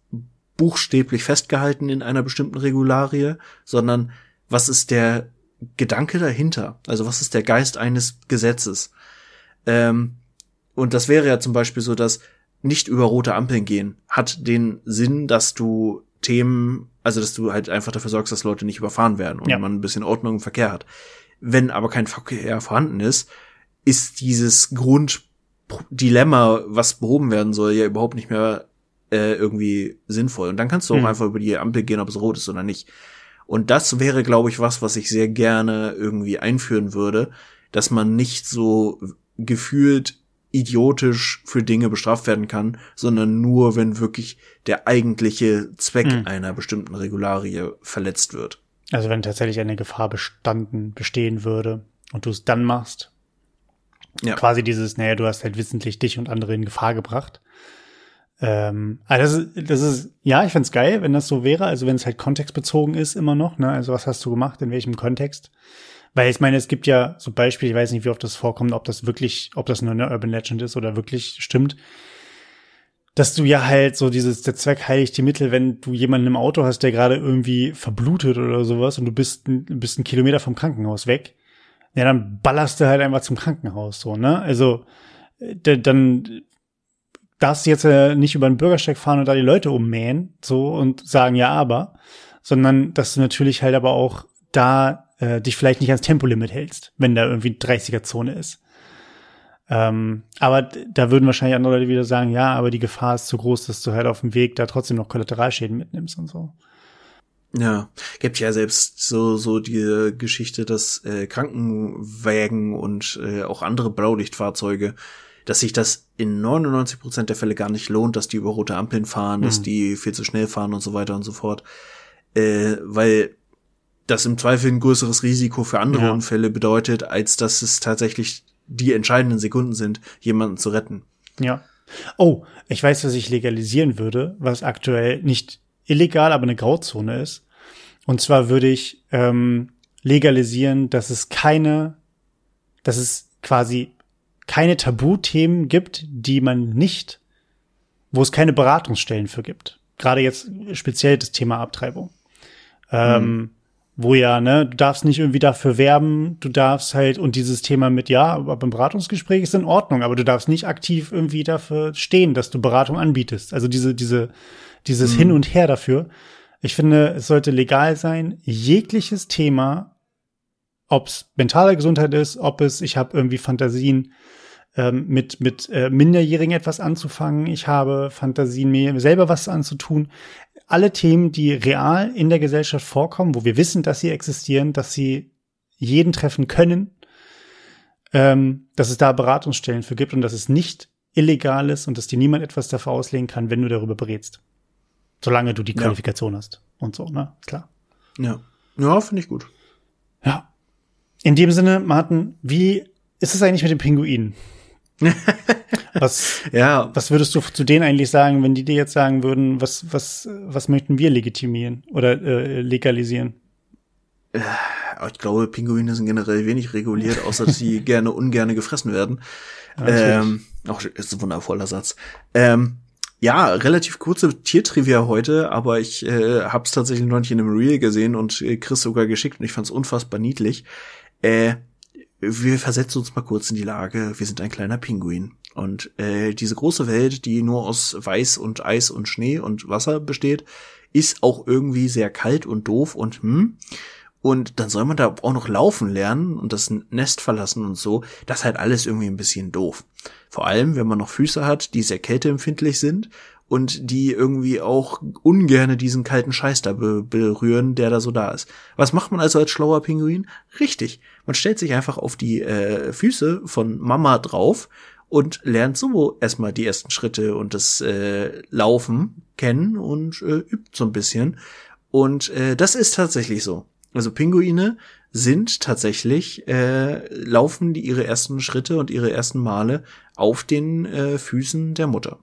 buchstäblich festgehalten in einer bestimmten Regularie, sondern was ist der Gedanke dahinter? Also was ist der Geist eines Gesetzes? Ähm, und das wäre ja zum Beispiel so, dass nicht über rote Ampeln gehen hat den Sinn, dass du Themen, also dass du halt einfach dafür sorgst, dass Leute nicht überfahren werden und Ja. man ein bisschen Ordnung im Verkehr hat. Wenn aber kein Verkehr vorhanden ist, ist dieses Grunddilemma, was behoben werden soll, ja überhaupt nicht mehr äh, irgendwie sinnvoll. Und dann kannst du auch Hm. einfach über die Ampel gehen, ob es rot ist oder nicht. Und das wäre, glaube ich, was, was ich sehr gerne irgendwie einführen würde, dass man nicht so gefühlt idiotisch für Dinge bestraft werden kann, sondern nur, wenn wirklich der eigentliche Zweck Hm. einer bestimmten Regularie verletzt wird. Also wenn tatsächlich eine Gefahr bestanden, bestehen würde und du es dann machst, Ja. quasi dieses, naja, du hast halt wissentlich dich und andere in Gefahr gebracht. Ähm, also das ist, das ist, ja, ich find's geil, wenn das so wäre, also wenn es halt kontextbezogen ist immer noch, ne, also was hast du gemacht, in welchem Kontext? Weil ich meine, es gibt ja so Beispiele, ich weiß nicht, wie oft das vorkommt, ob das wirklich, ob das nur eine Urban Legend ist oder wirklich stimmt, dass du ja halt so dieses, der Zweck heiligt die Mittel, wenn du jemanden im Auto hast, der gerade irgendwie verblutet oder sowas und du bist, bist einen Kilometer vom Krankenhaus weg, ja, dann ballerst du halt einfach zum Krankenhaus, so, ne? Also, äh, dann darfst du jetzt äh, nicht über den Bürgersteig fahren und da die Leute ummähen, so, und sagen, ja, aber, sondern, dass du natürlich halt aber auch da äh, dich vielleicht nicht ans Tempolimit hältst, wenn da irgendwie 30er-Zone ist. Ähm, aber da würden wahrscheinlich andere Leute wieder sagen, ja, aber die Gefahr ist zu groß, dass du halt auf dem Weg da trotzdem noch Kollateralschäden mitnimmst und so. Ja, gibt ja selbst so so die Geschichte, dass äh, Krankenwägen und äh, auch andere Blaulichtfahrzeuge, dass sich das in 99 Prozent der Fälle gar nicht lohnt, dass die über rote Ampeln fahren, dass Mhm. die viel zu schnell fahren und so weiter und so fort, äh, weil das im Zweifel ein größeres Risiko für andere Ja. Unfälle bedeutet, als dass es tatsächlich die entscheidenden Sekunden sind, jemanden zu retten. Ja. Oh, ich weiß, was ich legalisieren würde, was aktuell nicht illegal, aber eine Grauzone ist. Und zwar würde ich ähm, legalisieren, dass es keine, dass es quasi keine Tabuthemen gibt, die man nicht, wo es keine Beratungsstellen für gibt. Gerade jetzt speziell das Thema Abtreibung. Ähm, wo ja, ne, du darfst nicht irgendwie dafür werben, du darfst halt, und dieses Thema mit, ja, aber beim Beratungsgespräch ist in Ordnung, aber du darfst nicht aktiv irgendwie dafür stehen, dass du Beratung anbietest. Also diese, diese, dieses Hin und Her dafür. Ich finde, es sollte legal sein, jegliches Thema, ob es mentale Gesundheit ist, ob es, ich habe irgendwie Fantasien, ähm, mit, mit äh, Minderjährigen etwas anzufangen, ich habe Fantasien, mir selber was anzutun. Alle Themen, die real in der Gesellschaft vorkommen, wo wir wissen, dass sie existieren, dass sie jeden treffen können, ähm, dass es da Beratungsstellen für gibt und dass es nicht illegal ist und dass dir niemand etwas dafür auslegen kann, wenn du darüber berätst. Solange du die Ja. Qualifikation hast und so, ne? Klar. Ja, ja, finde ich gut. Ja. In dem Sinne, Martin, wie ist es eigentlich mit den Pinguinen? was, Ja, was würdest du zu denen eigentlich sagen, wenn die dir jetzt sagen würden, was, was, was möchten wir legitimieren oder äh, legalisieren? Aber ich glaube, Pinguine sind generell wenig reguliert, außer dass sie gerne ungerne gefressen werden. Ja, ähm, auch ist ein wundervoller Satz. Ähm, ja, relativ kurze Tiertrivia heute, aber ich äh, habe es tatsächlich noch nicht in einem Reel gesehen und äh, Chris sogar geschickt und ich fand es unfassbar niedlich. Äh, wir versetzen uns mal kurz in die Lage, wir sind ein kleiner Pinguin. Und äh, diese große Welt, die nur aus Weiß und Eis und Schnee und Wasser besteht, ist auch irgendwie sehr kalt und doof und hm. Und dann soll man da auch noch laufen lernen und das Nest verlassen und so. Das ist halt alles irgendwie ein bisschen doof. Vor allem, wenn man noch Füße hat, die sehr kälteempfindlich sind und die irgendwie auch ungerne diesen kalten Scheiß da be berühren, der da so da ist. Was macht man also als schlauer Pinguin? Richtig. Man stellt sich einfach auf die äh, Füße von Mama drauf und lernt so erstmal die ersten Schritte und das äh, Laufen kennen und äh, übt so ein bisschen. Und äh, das ist tatsächlich so. Also Pinguine sind tatsächlich, äh, laufen die ihre ersten Schritte und ihre ersten Male auf den äh, Füßen der Mutter.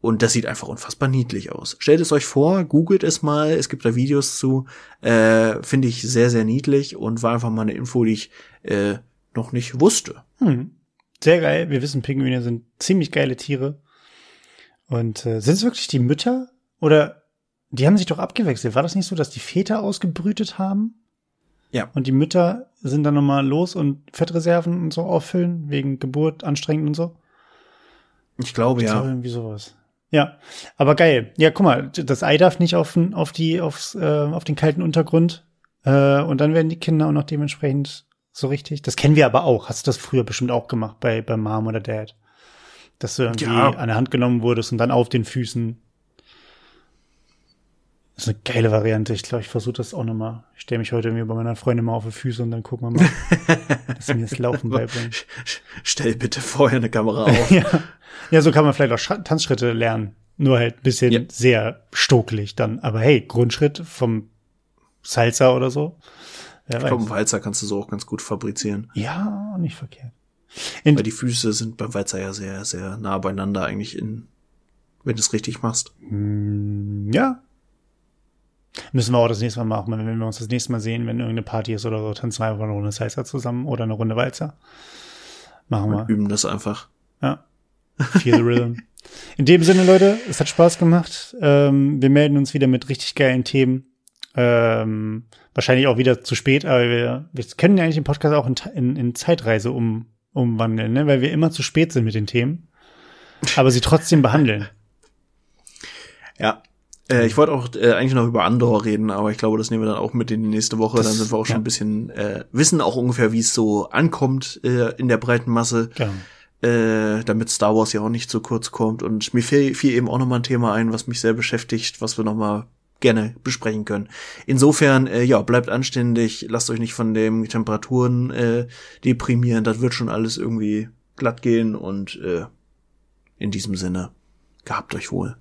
Und das sieht einfach unfassbar niedlich aus. Stellt es euch vor, googelt es mal, es gibt da Videos zu, äh, finde ich sehr, sehr niedlich und war einfach mal eine Info, die ich äh, noch nicht wusste. Hm. Sehr geil. Wir wissen, Pinguine sind ziemlich geile Tiere. Und äh, sind es wirklich die Mütter? Oder die haben sich doch abgewechselt. War das nicht so, dass die Väter ausgebrütet haben? Ja. Und die Mütter sind dann nochmal los und Fettreserven und so auffüllen, wegen Geburt anstrengend und so? Ich glaube, ja. irgendwie sowas. Ja, aber geil. Ja, guck mal, das Ei darf nicht auf, den- auf die, aufs, äh, auf den kalten Untergrund. Äh, und dann werden die Kinder auch noch dementsprechend so richtig. Das kennen wir aber auch. Hast du das früher bestimmt auch gemacht bei, bei Mom oder Dad? Dass du irgendwie Ja. an der Hand genommen wurdest und dann auf den Füßen. Das ist eine geile Variante. Ich glaube, ich versuche das auch nochmal. Ich stelle mich heute irgendwie bei meiner Freundin mal auf die Füße und dann gucken wir mal, dass sie mir das Laufen beibringt. Stell bitte vorher eine Kamera auf. Ja. ja, so kann man vielleicht auch Schra- Tanzschritte lernen. Nur halt ein bisschen Ja. sehr stokelig dann. Aber hey, Grundschritt vom Salsa oder so. Wer Ich glaube, einen Walzer kannst du so auch ganz gut fabrizieren. Ja, nicht verkehrt. In, Weil die Füße sind beim Walzer ja sehr, sehr nah beieinander eigentlich in, wenn du es richtig machst. Mm, ja. Müssen wir auch das nächste Mal machen, wenn wir uns das nächste Mal sehen, wenn irgendeine Party ist oder so, tanzen wir einfach eine Runde Salsa zusammen oder eine Runde Walzer. Machen wir. Üben das einfach. Ja. Feel the rhythm. In dem Sinne, Leute, es hat Spaß gemacht. Ähm, wir melden uns wieder mit richtig geilen Themen. Ähm, wahrscheinlich auch wieder zu spät, aber wir, wir können ja eigentlich den Podcast auch in, in, in Zeitreise um, umwandeln, ne? weil wir immer zu spät sind mit den Themen, aber sie trotzdem behandeln. Ja. Äh, ich wollte auch äh, eigentlich noch über Andor reden, aber ich glaube, das nehmen wir dann auch mit in die nächste Woche. Das- dann sind wir auch schon ja. ein bisschen, äh, wissen auch ungefähr, wie es so ankommt äh, in der breiten Masse, Genau. äh, damit Star Wars ja auch nicht zu kurz kommt. Und mir fiel, fiel eben auch noch mal ein Thema ein, was mich sehr beschäftigt, was wir noch mal gerne besprechen können. Insofern, äh, ja, bleibt anständig, lasst euch nicht von den Temperaturen äh, deprimieren, das wird schon alles irgendwie glatt gehen und äh, in diesem Sinne, gehabt euch wohl.